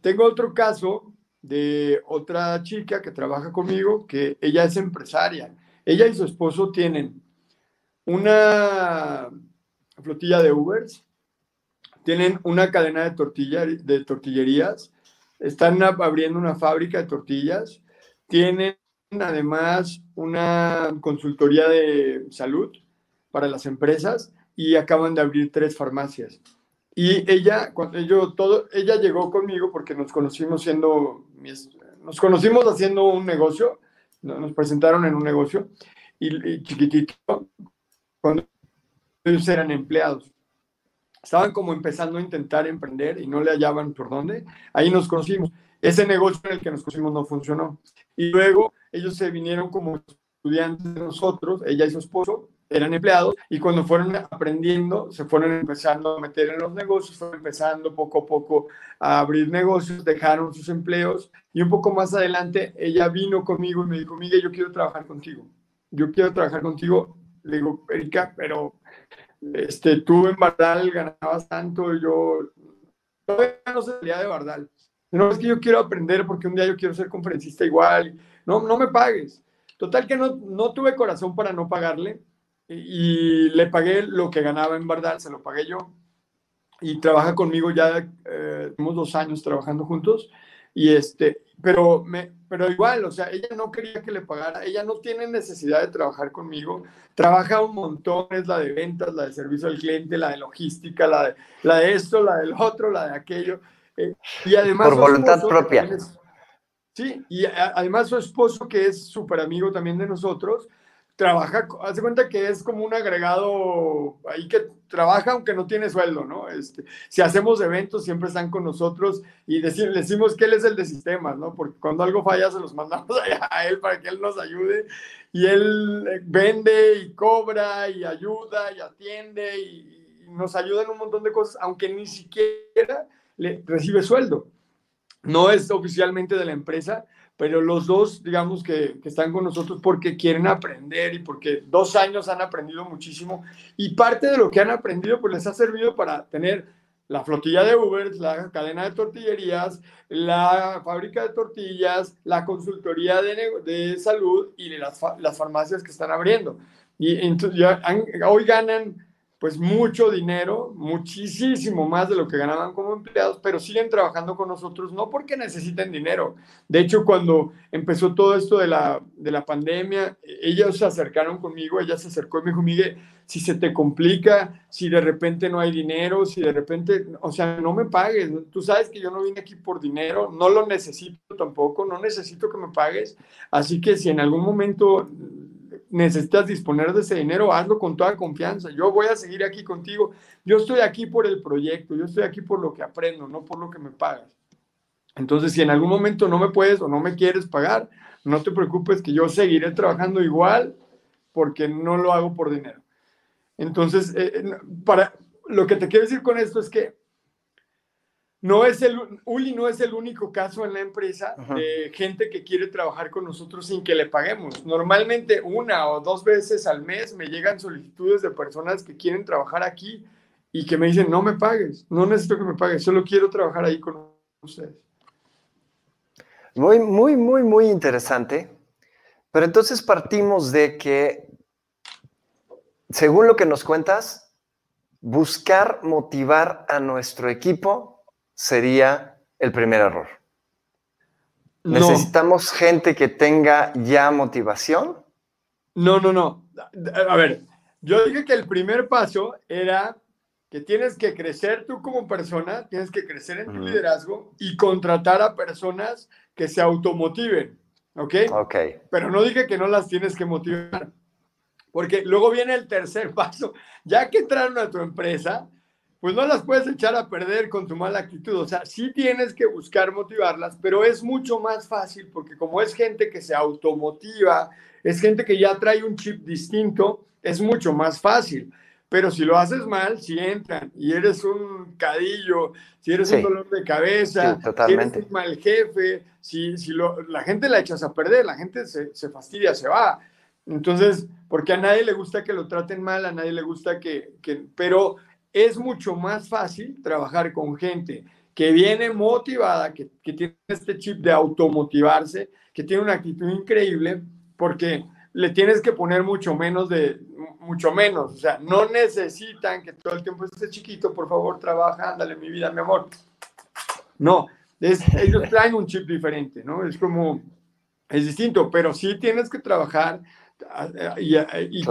S3: tengo otro caso de otra chica que trabaja conmigo, que ella es empresaria. Ella y su esposo tienen una flotilla de Ubers, tienen una cadena de, tortilla, de tortillerías, están abriendo una fábrica de tortillas, tienen además una consultoría de salud para las empresas y acaban de abrir tres farmacias. Y ella, cuando yo, todo, ella llegó conmigo porque nos conocimos siendo, nos conocimos haciendo un negocio, nos presentaron en un negocio y, y chiquitito, cuando ellos eran empleados. Estaban como empezando a intentar emprender y no le hallaban por dónde. Ahí nos conocimos. Ese negocio en el que nos conocimos no funcionó. Y luego ellos se vinieron como estudiantes de nosotros, ella y su esposo, eran empleados y cuando fueron aprendiendo, se fueron empezando a meter en los negocios, fueron empezando poco a poco a abrir negocios, dejaron sus empleos y un poco más adelante ella vino conmigo y me dijo, Miguel, yo quiero trabajar contigo, yo quiero trabajar contigo. Le digo, Erika, pero este, tú en Bardal ganabas tanto, yo todavía no salía de Bardal. No es que yo quiero aprender porque un día yo quiero ser conferencista igual. No, no me pagues. Total que no, no tuve corazón para no pagarle y, le pagué lo que ganaba en Bardal, se lo pagué yo. Y trabaja conmigo ya, eh, tenemos dos años trabajando juntos. Y este, pero me, pero igual, o sea, ella no quería que le pagara, ella no tiene necesidad de trabajar conmigo, trabaja un montón, es la de ventas, la de servicio al cliente, la de logística, la de, la de esto, la del otro, la de aquello. Eh, y además...
S2: Por voluntad propia.
S3: sí, y además su esposo, que es súper amigo también de nosotros, trabaja, hace cuenta que es como un agregado ahí que trabaja aunque no tiene sueldo, ¿no? Este, si hacemos eventos siempre están con nosotros y decir, decimos que él es el de sistemas, ¿no? Porque cuando algo falla se los mandamos a él para que él nos ayude y él eh, vende y cobra y ayuda y atiende y, nos ayuda en un montón de cosas, aunque ni siquiera le recibe sueldo. No es oficialmente de la empresa, pero los dos, digamos que, que, están con nosotros porque quieren aprender y porque dos años han aprendido muchísimo y parte de lo que han aprendido pues les ha servido para tener la flotilla de Uber, la cadena de tortillerías, la fábrica de tortillas, la consultoría de, de salud y las, las, farmacias que están abriendo. Y entonces ya hoy ganan pues mucho dinero, muchísimo más de lo que ganaban como empleados, pero siguen trabajando con nosotros no porque necesiten dinero. De hecho, cuando empezó todo esto de la, de la pandemia, ellos se acercaron conmigo, ella se acercó y me dijo, Miguel, si se te complica, si de repente no hay dinero, si de repente, o sea, no me pagues, tú sabes que yo no vine aquí por dinero, no lo necesito tampoco, no necesito que me pagues, así que si en algún momento necesitas disponer de ese dinero, hazlo con toda confianza. Yo voy a seguir aquí contigo. Yo estoy aquí por el proyecto, yo estoy aquí por lo que aprendo, no por lo que me pagas. Entonces, si en algún momento no me puedes o no me quieres pagar, no te preocupes que yo seguiré trabajando igual porque no lo hago por dinero. Entonces, eh, eh, para lo que te quiero decir con esto es que no es el, Uli no es el único caso en la empresa de gente que quiere trabajar con nosotros sin que le paguemos. Normalmente una o dos veces al mes me llegan solicitudes de personas que quieren trabajar aquí y que me dicen, no me pagues, no necesito que me pagues, solo quiero trabajar ahí con ustedes.
S2: Muy, muy, muy, muy interesante. Pero entonces partimos de que, según lo que nos cuentas, buscar motivar a nuestro equipo sería el primer error. ¿Necesitamos gente que tenga ya motivación?
S3: No, no, no. A ver, yo dije que el primer paso era que tienes que crecer tú como persona, tienes que crecer en tu liderazgo y contratar a personas que se automotiven, ¿ok?
S2: Ok.
S3: Pero no dije que no las tienes que motivar, porque luego viene el tercer paso. Ya que entraron a tu empresa, pues no las puedes echar a perder con tu mala actitud. O sea, sí tienes que buscar motivarlas, pero es mucho más fácil porque como es gente que se automotiva, es gente que ya trae un chip distinto, es mucho más fácil. Pero si lo haces mal, si entran y eres un cadillo, si eres un dolor de cabeza, si eres un mal jefe, si, si lo, la gente la echas a perder, la gente se, se fastidia, se va. Entonces, porque a nadie le gusta que lo traten mal, a nadie le gusta que, que pero es mucho más fácil trabajar con gente que viene motivada, que, tiene este chip de automotivarse, que tiene una actitud increíble, porque le tienes que poner mucho menos de, mucho menos, o sea, no necesitan que todo el tiempo esté chiquito, por favor, trabaja, ándale mi vida, mi amor. No, ellos traen un chip diferente, ¿no? Es como, es distinto, pero sí tienes que trabajar, y, y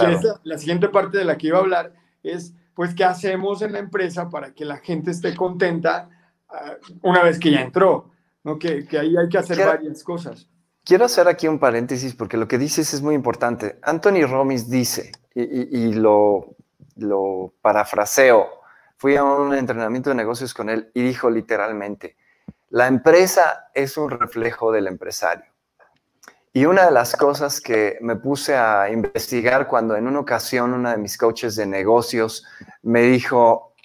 S3: la siguiente parte de la que iba a hablar es pues, ¿qué hacemos en la empresa para que la gente esté contenta ah, una vez que ya entró? ¿no? Que, ahí hay que hacer varias cosas.
S2: Quiero hacer aquí un paréntesis porque lo que dices es muy importante. Anthony Romis dice, y, lo, lo parafraseo, fui a un entrenamiento de negocios con él y dijo literalmente, la empresa es un reflejo del empresario. Y una de las cosas que me puse a investigar cuando en una ocasión una de mis coaches de negocios me dijo,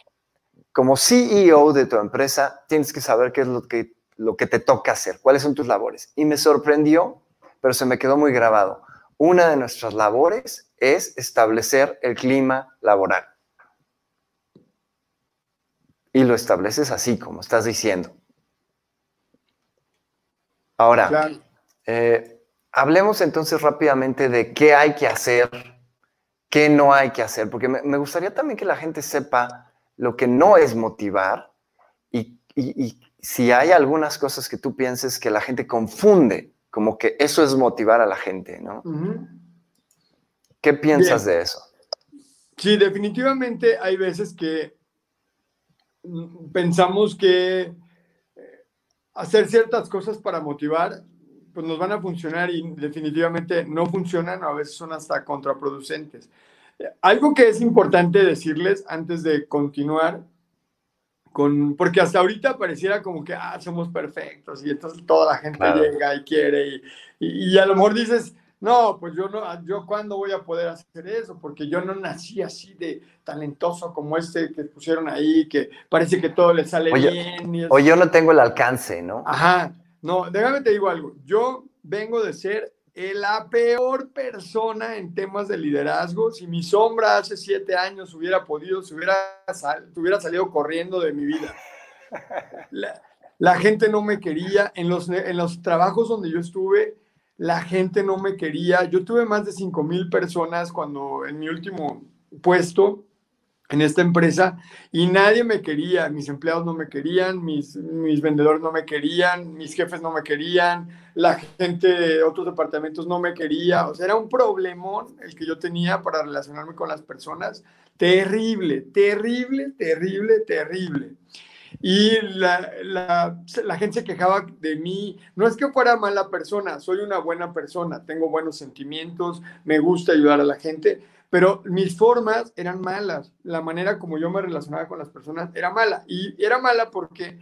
S2: como CEO de tu empresa, tienes que saber qué es lo que, lo que te toca hacer, cuáles son tus labores. Y me sorprendió, pero se me quedó muy grabado. Una de nuestras labores es establecer el clima laboral. Y lo estableces así, como estás diciendo. Ahora, eh, Hablemos entonces rápidamente de qué hay que hacer, qué no hay que hacer, porque me, gustaría también que la gente sepa lo que no es motivar y, si hay algunas cosas que tú pienses que la gente confunde como que eso es motivar a la gente, ¿no? ¿Qué piensas de eso?
S3: Sí, definitivamente hay veces que pensamos que eh, hacer ciertas cosas para motivar, pues nos van a funcionar y definitivamente no funcionan, a veces son hasta contraproducentes. Algo que es importante decirles antes de continuar, con, porque hasta ahorita pareciera como que ah, somos perfectos y entonces toda la gente llega y quiere y, y, y, a lo mejor dices, no, pues yo no, yo cuándo voy a poder hacer eso, porque yo no nací así de talentoso como este que pusieron ahí, que parece que todo le sale bien.
S2: o yo no tengo el alcance, ¿no?
S3: Ajá, no, déjame te digo algo, yo vengo de ser la peor persona en temas de liderazgo. Si mi sombra hace siete años hubiera podido, se hubiera, salido corriendo de mi vida. La, la, gente no me quería. En los, en los trabajos donde yo estuve, la gente no me quería. Yo tuve más de 5 mil personas cuando en mi último puesto en esta empresa y nadie me quería, mis empleados no me querían, mis, mis vendedores no me querían, mis jefes no me querían, la gente de otros departamentos no me quería, o sea, era un problemón el que yo tenía para relacionarme con las personas, terrible, terrible, terrible, terrible. Y la, la, la, gente se quejaba de mí. No es que fuera mala persona, soy una buena persona, tengo buenos sentimientos, me gusta ayudar a la gente, pero mis formas eran malas. La manera como yo me relacionaba con las personas era mala. Y era mala porque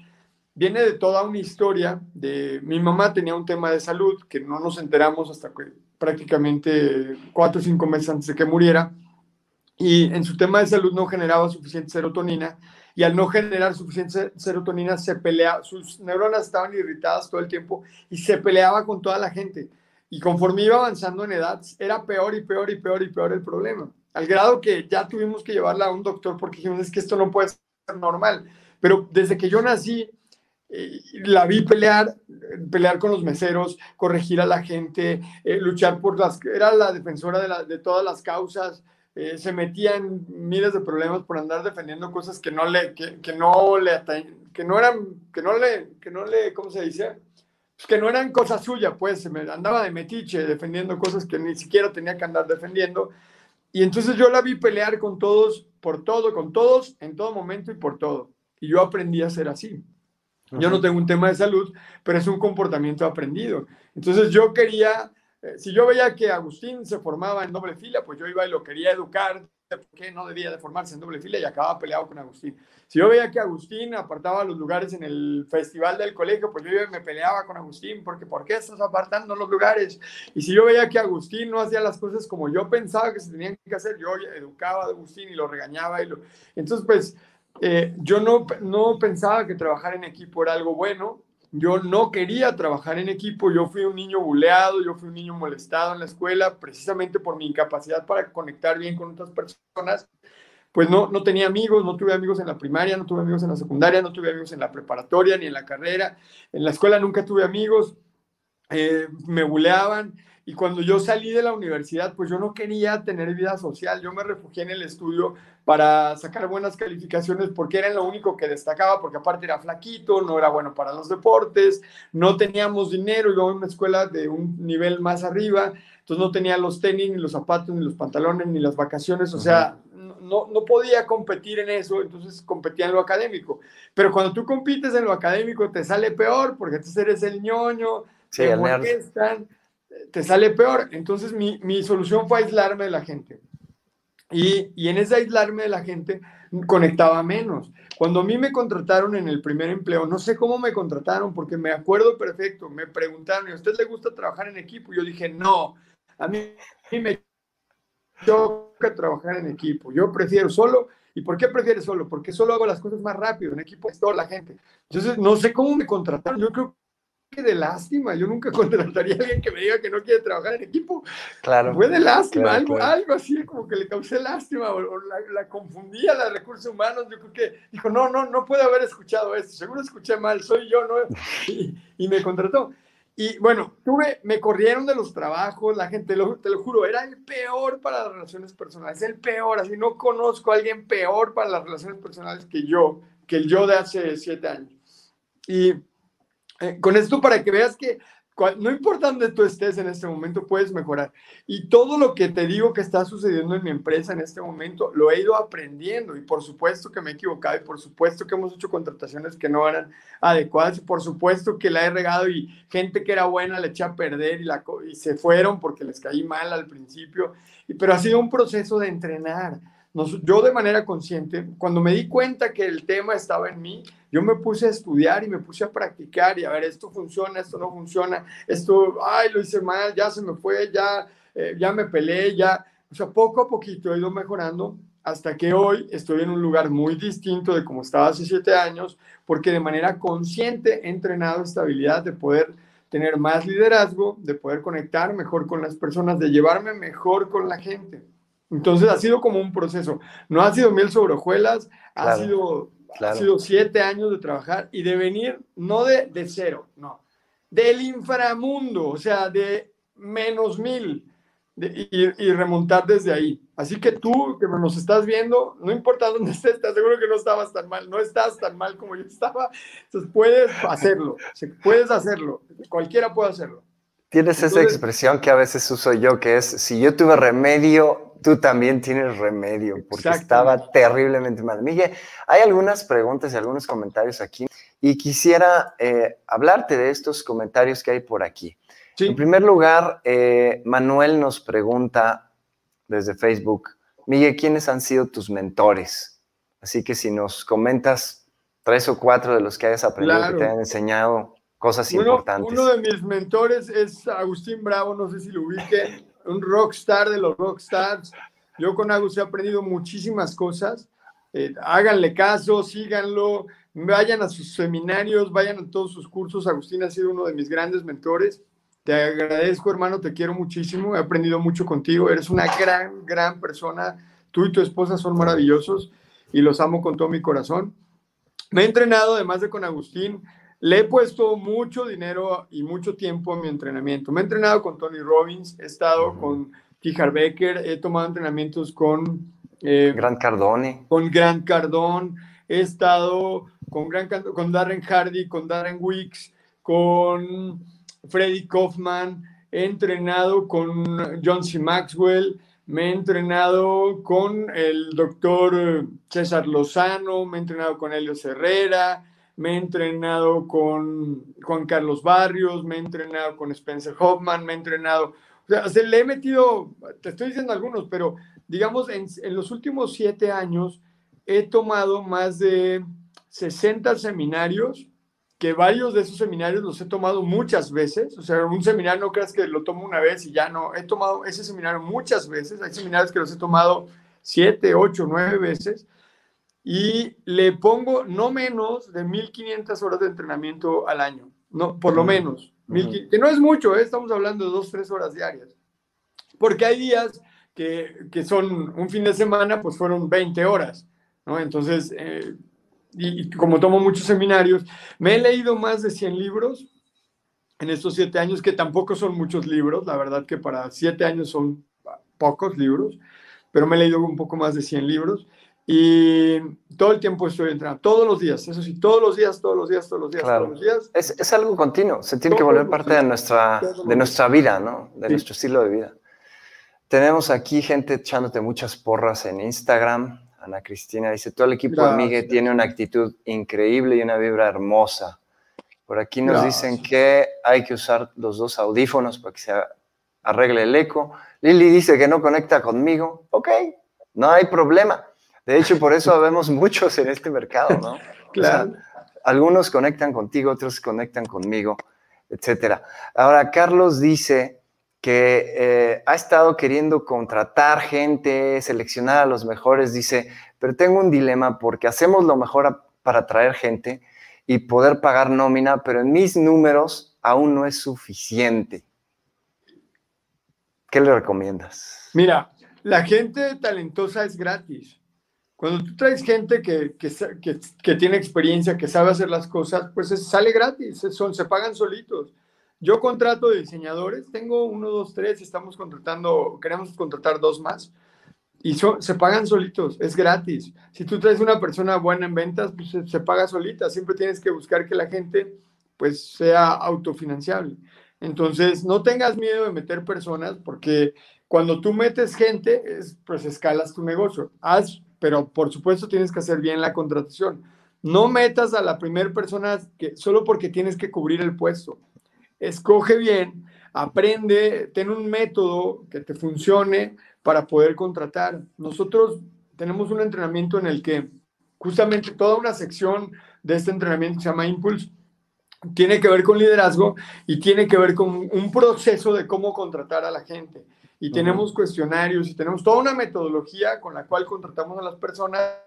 S3: viene de toda una historia mi mamá tenía un tema de salud que no nos enteramos hasta que prácticamente cuatro o cinco meses antes de que muriera. Y en su tema de salud no generaba suficiente serotonina y al no generar suficiente serotonina se pelea, sus neuronas estaban irritadas todo el tiempo y se peleaba con toda la gente. Y conforme iba avanzando en edad, era peor y peor y peor y peor el problema. Al grado que ya tuvimos que llevarla a un doctor porque dijimos, es que esto no puede ser normal. Pero desde que yo nací, eh, la vi pelear, pelear con los meseros, corregir a la gente, eh, luchar por las... Era la defensora de, la, de todas las causas, eh, se metía en miles de problemas por andar defendiendo cosas que no le, que, que no le, que no eran, que no le, que no le, ¿cómo se dice? Pues que no eran cosas suyas, pues se me andaba de metiche defendiendo cosas que ni siquiera tenía que andar defendiendo. Y entonces yo la vi pelear con todos, por todo, con todos, en todo momento y por todo. Y yo aprendí a ser así. Yo no tengo un tema de salud, pero es un comportamiento aprendido. Entonces yo quería eh, si yo veía que Agustín se formaba en doble fila, pues yo iba y lo quería educar porque no debía de formarse en doble fila y acababa peleado con Agustín. Si yo veía que Agustín apartaba los lugares en el festival del colegio, pues yo me peleaba con Agustín porque ¿por qué estás apartando los lugares? Y si yo veía que Agustín no hacía las cosas como yo pensaba que se tenían que hacer, yo educaba a Agustín y lo regañaba. Y lo... Entonces, pues eh, yo no, no pensaba que trabajar en equipo era algo bueno, yo no quería trabajar en equipo, yo fui un niño buleado, yo fui un niño molestado en la escuela, precisamente por mi incapacidad para conectar bien con otras personas. Pues no, no tenía amigos, no tuve amigos en la primaria, no tuve amigos en la secundaria, no tuve amigos en la preparatoria ni en la carrera. En la escuela nunca tuve amigos, eh, me buleaban. Y cuando yo salí de la universidad, pues yo no quería tener vida social, yo me refugié en el estudio para sacar buenas calificaciones porque era lo único que destacaba, porque aparte era flaquito, no era bueno para los deportes, no teníamos dinero, yo en una escuela de un nivel más arriba, entonces no tenía los tenis, ni los zapatos, ni los pantalones, ni las vacaciones, o sea, no, no podía competir en eso, entonces competía en lo académico. Pero cuando tú compites en lo académico te sale peor porque tú eres el ñoño, sí, te molestan, te sale peor. Entonces mi, mi solución fue aislarme de la gente. Y, y, en ese aislarme de la gente conectaba menos. Cuando a mí me contrataron en el primer empleo, no sé cómo me contrataron porque me acuerdo perfecto, me preguntaron, ¿y a usted le gusta trabajar en equipo? Yo dije, no, a mí, a mí me toca trabajar en equipo, yo prefiero solo. ¿Y por qué prefieres solo? Porque solo hago las cosas más rápido, en equipo es toda la gente. Entonces, no sé cómo me contrataron, yo creo de lástima. Yo nunca contrataría a alguien que me diga que no quiere trabajar en equipo. Claro. Fue de lástima, algo, algo así, como que le causé lástima o, la, la, confundía la recursos humanos. Yo creo que dijo, no, no, no puedo haber escuchado esto. Seguro escuché mal, soy yo, ¿no? Y, y me contrató. Y bueno, tuve, me corrieron de los trabajos, la gente, lo, te lo juro, era el peor para las relaciones personales, el peor, así no conozco a alguien peor para las relaciones personales que yo, que el yo de hace siete años. Y eh, con esto para que veas que no importa dónde tú estés en este momento, puedes mejorar. Y todo lo que te digo que está sucediendo en mi empresa en este momento, lo he ido aprendiendo. Y por supuesto que me he equivocado y por supuesto que hemos hecho contrataciones que no eran adecuadas y por supuesto que la he regado y gente que era buena le eché a perder y, la, y se fueron porque les caí mal al principio. Y, pero ha sido un proceso de entrenar yo de manera consciente, cuando me di cuenta que el tema estaba en mí, yo me puse a estudiar y me puse a practicar y a ver, esto funciona, esto no funciona, esto, ay, lo hice mal, ya se me fue, ya, eh, ya me peleé, ya, o sea, poco a poquito he ido mejorando hasta que hoy estoy en un lugar muy distinto de como estaba hace siete años, porque de manera consciente he entrenado esta habilidad de poder tener más liderazgo, de poder conectar mejor con las personas, de llevarme mejor con la gente. Entonces ha sido como un proceso. No ha sido miel sobre hojuelas, ha, sido, ha sido siete años de trabajar y de venir, no de, de cero, no, del inframundo, o sea, de menos mil y, y, remontar desde ahí. Así que tú que nos estás viendo, no importa dónde estés, te aseguro que no estabas tan mal, no estás tan mal como yo estaba, entonces puedes hacerlo, puedes hacerlo, cualquiera puede hacerlo.
S2: Tienes esa expresión que a veces uso yo, que es, si yo tuve remedio tú también tienes remedio, porque estaba terriblemente mal. Miguel, hay algunas preguntas y algunos comentarios aquí, y quisiera eh, hablarte de estos comentarios que hay por aquí. En primer lugar, eh, Manuel nos pregunta desde Facebook, Miguel, ¿quiénes han sido tus mentores? Así que si nos comentas tres o cuatro de los que hayas aprendido, que te han enseñado cosas importantes.
S3: Uno de mis mentores es Agustín Bravo, no sé si lo ubique un rockstar de los rockstars. Yo con Agus he aprendido muchísimas cosas. Eh, háganle caso, síganlo, vayan a sus seminarios, vayan a todos sus cursos. Agustín ha sido uno de mis grandes mentores. Te agradezco, hermano, te quiero muchísimo. He aprendido mucho contigo. Eres una gran, gran persona. Tú y tu esposa son maravillosos y los amo con todo mi corazón. Me he entrenado, además de con Agustín, le he puesto mucho dinero y mucho tiempo a mi entrenamiento. Me he entrenado con Tony Robbins, he estado con Tijar Becker, he tomado entrenamientos con...
S2: Eh, Grant Cardone.
S3: Con Grant Cardone, he estado con, Gran, con Darren Hardy, con Darren Wicks, con Freddy Kaufman, he entrenado con John C. Maxwell, me he entrenado con el doctor César Lozano, me he entrenado con Helio Herrera, me he entrenado con Juan Carlos Barrios, me he entrenado con Spencer Hoffman, me he entrenado, o sea, le he metido, te estoy diciendo algunos, pero digamos, en, en los últimos siete años he tomado más de 60 seminarios, que varios de esos seminarios los he tomado muchas veces, o sea, un seminario no creas que lo tomo una vez y ya no, he tomado ese seminario muchas veces, hay seminarios que los he tomado siete, ocho, nueve veces, y le pongo no menos de 1500 horas de entrenamiento al año, no, por lo menos, que no es mucho, ¿eh? estamos hablando de dos, tres horas diarias, porque hay días que, que, son un fin de semana, pues fueron 20 horas, ¿no? Entonces, eh, y, como tomo muchos seminarios, me he leído más de 100 libros en estos siete años, que tampoco son muchos libros, la verdad que para siete años son pocos libros, pero me he leído un poco más de 100 libros y todo el tiempo estoy entrenando, todos los días, eso sí, todos los días, todos los días, todos los días, todos los días.
S2: Es, es algo continuo, se tiene que volver parte de nuestra, de nuestra vida, ¿no? De nuestro estilo de vida. Tenemos aquí gente echándote muchas porras en Instagram. Ana Cristina dice, todo el equipo de Miguel tiene una actitud increíble y una vibra hermosa. Por aquí nos dicen que hay que usar los dos audífonos para que se arregle el eco. Lili dice que no conecta conmigo. Ok, no hay problema. De hecho, por eso vemos muchos en este mercado, ¿no?
S3: Claro.
S2: algunos conectan contigo, otros conectan conmigo, etcétera. Ahora, Carlos dice que eh, ha estado queriendo contratar gente, seleccionar a los mejores, dice, pero tengo un dilema porque hacemos lo mejor para atraer gente y poder pagar nómina, pero en mis números aún no es suficiente. ¿Qué le recomiendas?
S3: Mira, la gente talentosa es gratis. Cuando tú traes gente que, que, que, tiene experiencia, que sabe hacer las cosas, pues sale gratis, son, se pagan solitos. Yo contrato diseñadores, tengo uno, dos, tres, estamos contratando, queremos contratar dos más, y se pagan solitos, es gratis. Si tú traes una persona buena en ventas, pues se, se, paga solita, siempre tienes que buscar que la gente pues sea autofinanciable. Entonces, no tengas miedo de meter personas porque cuando tú metes gente, pues escalas tu negocio. Haz, pero por supuesto tienes que hacer bien la contratación. No metas a la primera persona que, solo porque tienes que cubrir el puesto. Escoge bien, aprende, ten un método que te funcione para poder contratar. Nosotros tenemos un entrenamiento en el que justamente toda una sección de este entrenamiento se llama Impulse tiene que ver con liderazgo y tiene que ver con un proceso de cómo contratar a la gente. Y tenemos cuestionarios y tenemos toda una metodología con la cual contratamos a las personas.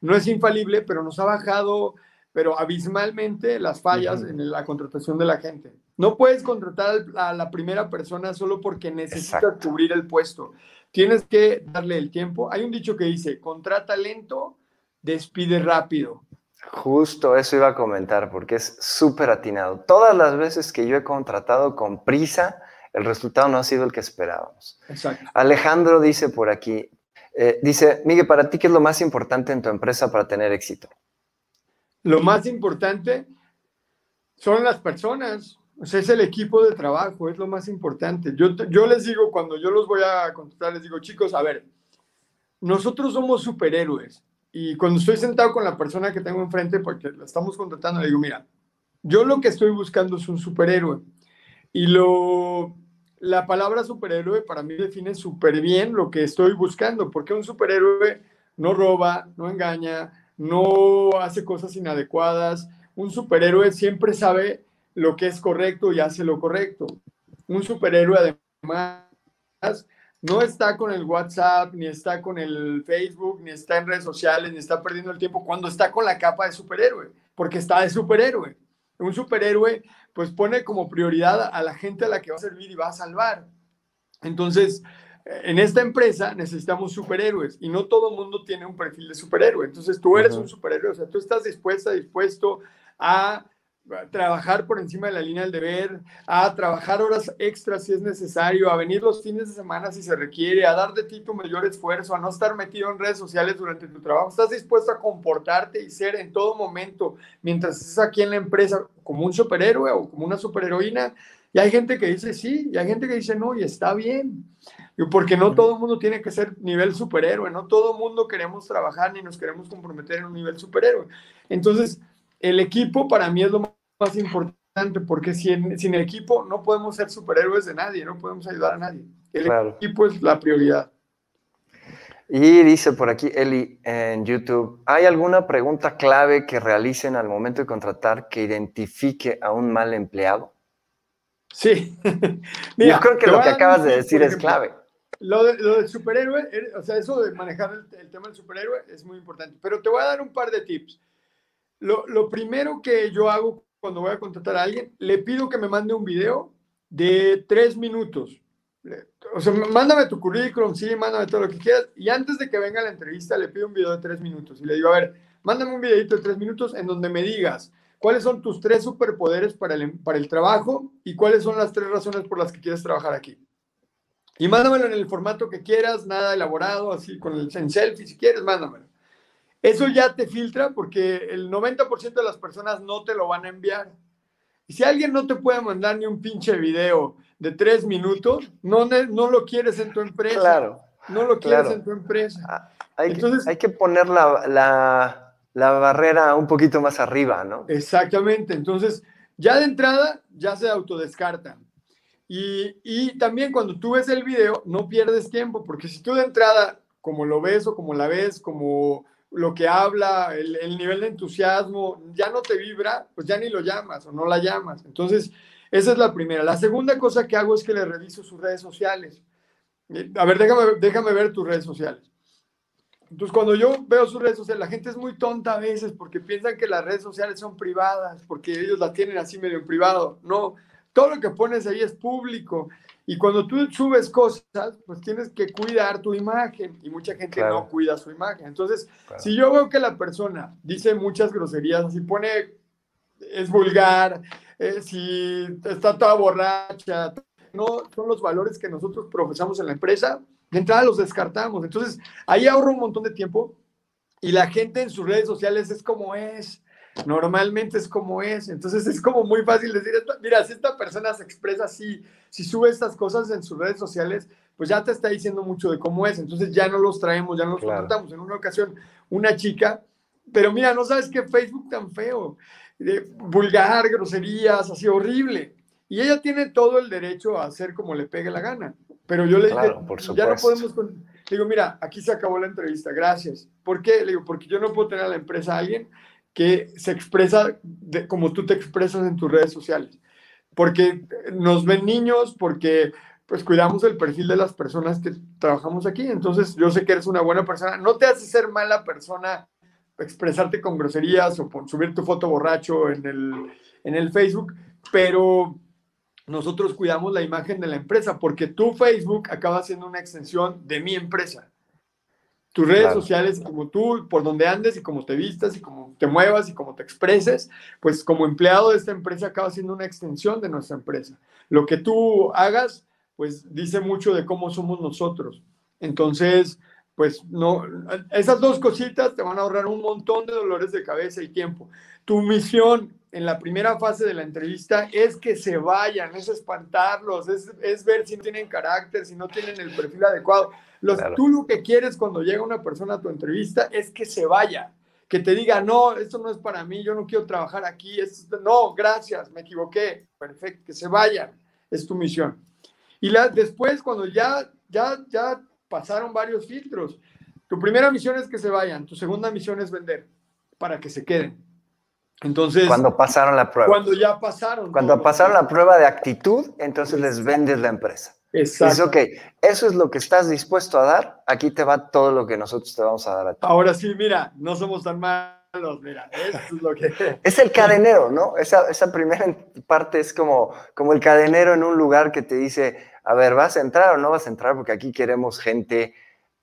S3: No es infalible, pero nos ha bajado, pero abismalmente las fallas en la contratación de la gente. No puedes contratar a la primera persona solo porque necesitas cubrir el puesto. Tienes que darle el tiempo. Hay un dicho que dice, contrata lento, despide rápido.
S2: Justo eso iba a comentar porque es súper atinado. Todas las veces que yo he contratado con prisa, el resultado no ha sido el que esperábamos.
S3: Exacto.
S2: Alejandro dice por aquí, eh, dice, Miguel, para ti, ¿qué es lo más importante en tu empresa para tener éxito?
S3: Lo más importante son las personas, o sea, es el equipo de trabajo, es lo más importante. Yo, yo les digo, cuando yo los voy a contratar, les digo, chicos, a ver, nosotros somos superhéroes y cuando estoy sentado con la persona que tengo enfrente, porque la estamos contratando, le digo, mira, yo lo que estoy buscando es un superhéroe. Y lo, la palabra superhéroe para mí define súper bien lo que estoy buscando, porque un superhéroe no roba, no engaña, no hace cosas inadecuadas. Un superhéroe siempre sabe lo que es correcto y hace lo correcto. Un superhéroe además no está con el WhatsApp, ni está con el Facebook, ni está en redes sociales, ni está perdiendo el tiempo cuando está con la capa de superhéroe, porque está de superhéroe. Un superhéroe pues pone como prioridad a la gente a la que va a servir y va a salvar. Entonces, en esta empresa necesitamos superhéroes y no todo el mundo tiene un perfil de superhéroe. Entonces, tú eres un superhéroe, o sea, tú estás dispuesta, dispuesto a trabajar por encima de la línea del deber, a trabajar horas extras si es necesario, a venir los fines de semana si se requiere, a dar de ti tu mayor esfuerzo, a no estar metido en redes sociales durante tu trabajo. Estás dispuesto a comportarte y ser en todo momento, mientras estés aquí en la empresa, como un superhéroe o como una superheroína. Y hay gente que dice sí, y hay gente que dice no, y está bien. Porque no todo el mundo tiene que ser nivel superhéroe, no todo el mundo queremos trabajar ni nos queremos comprometer en un nivel superhéroe. Entonces, el equipo para mí es lo más importante, porque sin, sin equipo no podemos ser superhéroes de nadie, no podemos ayudar a nadie. El equipo es la prioridad.
S2: Y dice por aquí Eli en YouTube, ¿hay alguna pregunta clave que realicen al momento de contratar que identifique a un mal empleado?
S3: Sí.
S2: Yo creo que lo que acabas de decir es clave.
S3: Lo, de, lo del superhéroe, o sea, eso de manejar el, el, tema del superhéroe es muy importante. Pero te voy a dar un par de tips. Lo, lo primero que yo hago cuando voy a contratar a alguien, le pido que me mande un video de tres minutos. O sea, mándame tu currículum, sí, mándame todo lo que quieras. Y antes de que venga la entrevista, le pido un video de tres minutos. Y le digo, a ver, mándame un videito de tres minutos en donde me digas cuáles son tus tres superpoderes para el, para el trabajo y cuáles son las tres razones por las que quieres trabajar aquí. Y mándamelo en el formato que quieras, nada elaborado, así con el en selfie, si quieres, mándamelo. Eso ya te filtra porque el 90% de las personas no te lo van a enviar. Y si alguien no te puede mandar ni un pinche video de tres minutos, no, no lo quieres en tu empresa.
S2: Claro.
S3: No lo quieres en tu empresa. Ah,
S2: hay, Entonces, hay que poner la, la, la, barrera un poquito más arriba, ¿no?
S3: Exactamente. Entonces, ya de entrada, ya se autodescartan. Y, y también cuando tú ves el video, no pierdes tiempo, porque si tú de entrada, como lo ves o como la ves, como lo que habla, el, nivel de entusiasmo, ya no te vibra, pues ya ni lo llamas o no la llamas. Entonces, esa es la primera. La segunda cosa que hago es que le reviso sus redes sociales. A ver, déjame, déjame ver tus redes sociales. Entonces, cuando yo veo sus redes sociales, la gente es muy tonta a veces porque piensan que las redes sociales son privadas, porque ellos las tienen así medio en privado. No, todo lo que pones ahí es público. Y cuando tú subes cosas, pues tienes que cuidar tu imagen y mucha gente no cuida su imagen. Entonces, si yo veo que la persona dice muchas groserías, si pone, es vulgar, eh, si está toda borracha, no son los valores que nosotros profesamos en la empresa, de entrada los descartamos. Entonces, ahí ahorro un montón de tiempo y la gente en sus redes sociales es como es. Normalmente es como es. Entonces es como muy fácil decir, mira, si esta persona se expresa así, si sube estas cosas en sus redes sociales, pues ya te está diciendo mucho de cómo es. Entonces ya no los traemos, ya no los contratamos. En una ocasión, una chica, pero mira, no sabes qué Facebook tan feo, vulgar, groserías, así horrible. Y ella tiene todo el derecho a hacer como le pegue la gana. Pero yo le dije, ya no podemos... digo, mira, aquí se acabó la entrevista, gracias. ¿Por qué? Le digo, porque yo no puedo tener a la empresa a alguien que se expresa como tú te expresas en tus redes sociales. Porque nos ven niños, porque pues cuidamos el perfil de las personas que trabajamos aquí. Entonces, yo sé que eres una buena persona. No te hace ser mala persona expresarte con groserías o por subir tu foto borracho en el, en el Facebook, pero nosotros cuidamos la imagen de la empresa porque tu Facebook acaba siendo una extensión de mi empresa. Tus redes sociales, como tú, por donde andes y cómo te vistas y cómo te muevas y cómo te expreses, pues como empleado de esta empresa acaba siendo una extensión de nuestra empresa. Lo que tú hagas, pues dice mucho de cómo somos nosotros. Entonces, pues no, esas dos cositas te van a ahorrar un montón de dolores de cabeza y tiempo. Tu misión en la primera fase de la entrevista es que se vayan, es espantarlos, es, es ver si tienen carácter, si no tienen el perfil adecuado. Los, Tú lo que quieres cuando llega una persona a tu entrevista es que se vaya, que te diga, no, esto no es para mí, yo no quiero trabajar aquí, no, gracias, me equivoqué, perfecto, que se vayan, es tu misión. Y la, después, cuando ya, ya, ya pasaron varios filtros, tu primera misión es que se vayan, tu segunda misión es vender para que se queden. Entonces,
S2: cuando pasaron la prueba.
S3: Cuando ya pasaron.
S2: Cuando pasaron la prueba de actitud, entonces les vendes la empresa. Exacto. ok, eso es lo que estás dispuesto a dar, aquí te va todo lo que nosotros te vamos a dar a ti.
S3: Ahora sí, mira, no somos tan malos, mira, eso es lo que...
S2: es el cadenero, ¿no? Esa, esa primera parte es como, como el cadenero en un lugar que te dice, a ver, ¿vas a entrar o no vas a entrar? Porque aquí queremos gente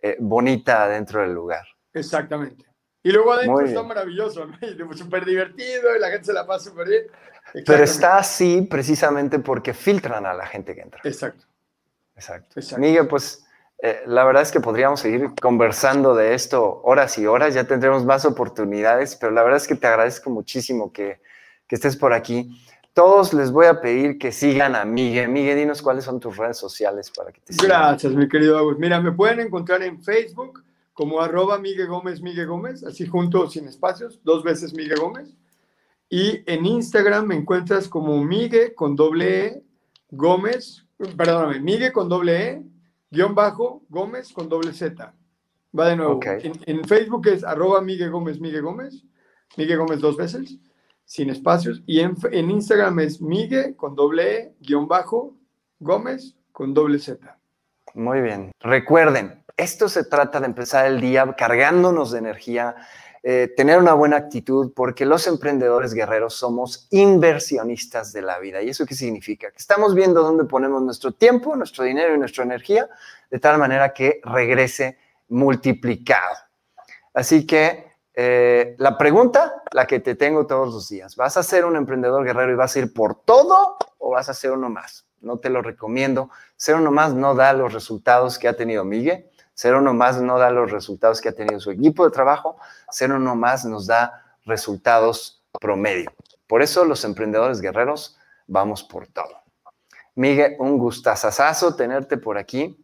S2: eh, bonita dentro del lugar.
S3: Exactamente. Y luego adentro está maravilloso, ¿no? súper divertido y la gente se la pasa súper bien.
S2: Pero está así precisamente porque filtran a la gente que entra.
S3: Exacto.
S2: Exacto. Miguel, pues eh, la verdad es que podríamos seguir conversando de esto horas y horas, ya tendremos más oportunidades, pero la verdad es que te agradezco muchísimo que, que estés por aquí. Todos les voy a pedir que sigan a Miguel. Miguel, dinos cuáles son tus redes sociales para que te
S3: sigan. Gracias, mi querido Agus. Mira, me pueden encontrar en Facebook como arroba Miguel Gómez, Miguel Gómez, así junto, sin espacios, dos veces Miguel Gómez. Y en Instagram me encuentras como Miguel con doble E, Gómez, perdóname, Miguel con doble E, guion bajo, Gómez con doble Z. Va de nuevo. En, Facebook es arroba Miguel Gómez, Miguel Gómez, Miguel Gómez dos veces, sin espacios. Y en, en Instagram es Miguel con doble E, guion bajo, Gómez con doble Z.
S2: Muy bien. Recuerden, esto se trata de empezar el día cargándonos de energía, eh, tener una buena actitud, porque los emprendedores guerreros somos inversionistas de la vida. ¿Y eso qué significa? Que estamos viendo dónde ponemos nuestro tiempo, nuestro dinero y nuestra energía, de tal manera que regrese multiplicado. Así que eh, la pregunta, la que te tengo todos los días, ¿vas a ser un emprendedor guerrero y vas a ir por todo o vas a ser uno más? No te lo recomiendo. Ser uno más no da los resultados que ha tenido Miguel ser uno más no da los resultados que ha tenido su equipo de trabajo, ser uno más nos da resultados promedio. Por eso los emprendedores guerreros vamos por todo. Miguel, un gustazazazo tenerte por aquí.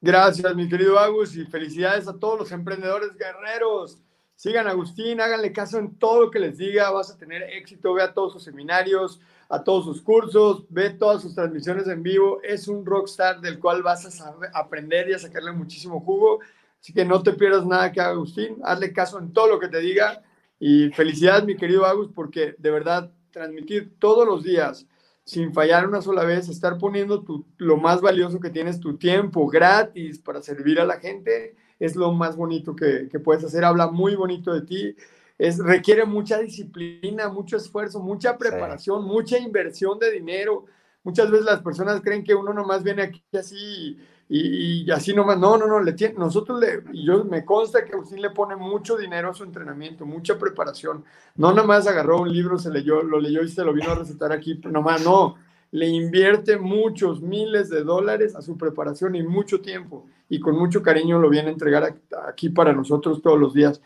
S3: Gracias, mi querido Agus, y felicidades a todos los emprendedores guerreros. Sigan Agustín, háganle caso en todo lo que les diga, vas a tener éxito, ve a todos sus seminarios, a todos sus cursos, ve todas sus transmisiones en vivo. Es un rockstar del cual vas a aprender y a sacarle muchísimo jugo. Así que no te pierdas nada que Agustín. Hazle caso en todo lo que te diga. Y felicidades, mi querido Agus, porque de verdad transmitir todos los días sin fallar una sola vez, estar poniendo lo más valioso que tienes, tu tiempo gratis para servir a la gente, es lo más bonito que, que puedes hacer. Habla muy bonito de ti es, requiere mucha disciplina, mucho esfuerzo, mucha preparación, mucha inversión de dinero. Muchas veces las personas creen que uno nomás viene aquí así y, así nomás. No, no, no, le tiene, nosotros le, y yo me consta que Agustín le pone mucho dinero a su entrenamiento, mucha preparación. No nomás agarró un libro, se leyó, lo leyó y se lo vino a recetar aquí, nomás no. Le invierte muchos miles de dólares a su preparación y mucho tiempo y con mucho cariño lo viene a entregar aquí para nosotros todos los días.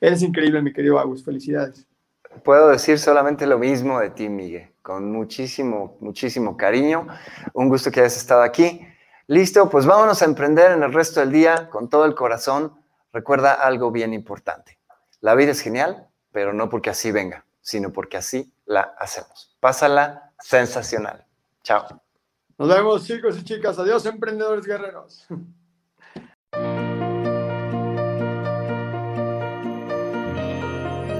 S3: Eres increíble, mi querido Agus. Felicidades.
S4: puedo decir solamente lo mismo de ti, Miguel, con muchísimo, muchísimo cariño. Un gusto que hayas estado aquí. Listo, pues vámonos a emprender en el resto del día con todo el corazón. Recuerda algo bien importante. La vida es genial, pero no porque así venga, sino porque así la hacemos. Pásala sensacional. Chao.
S3: Nos vemos, chicos y chicas. Adiós, emprendedores guerreros.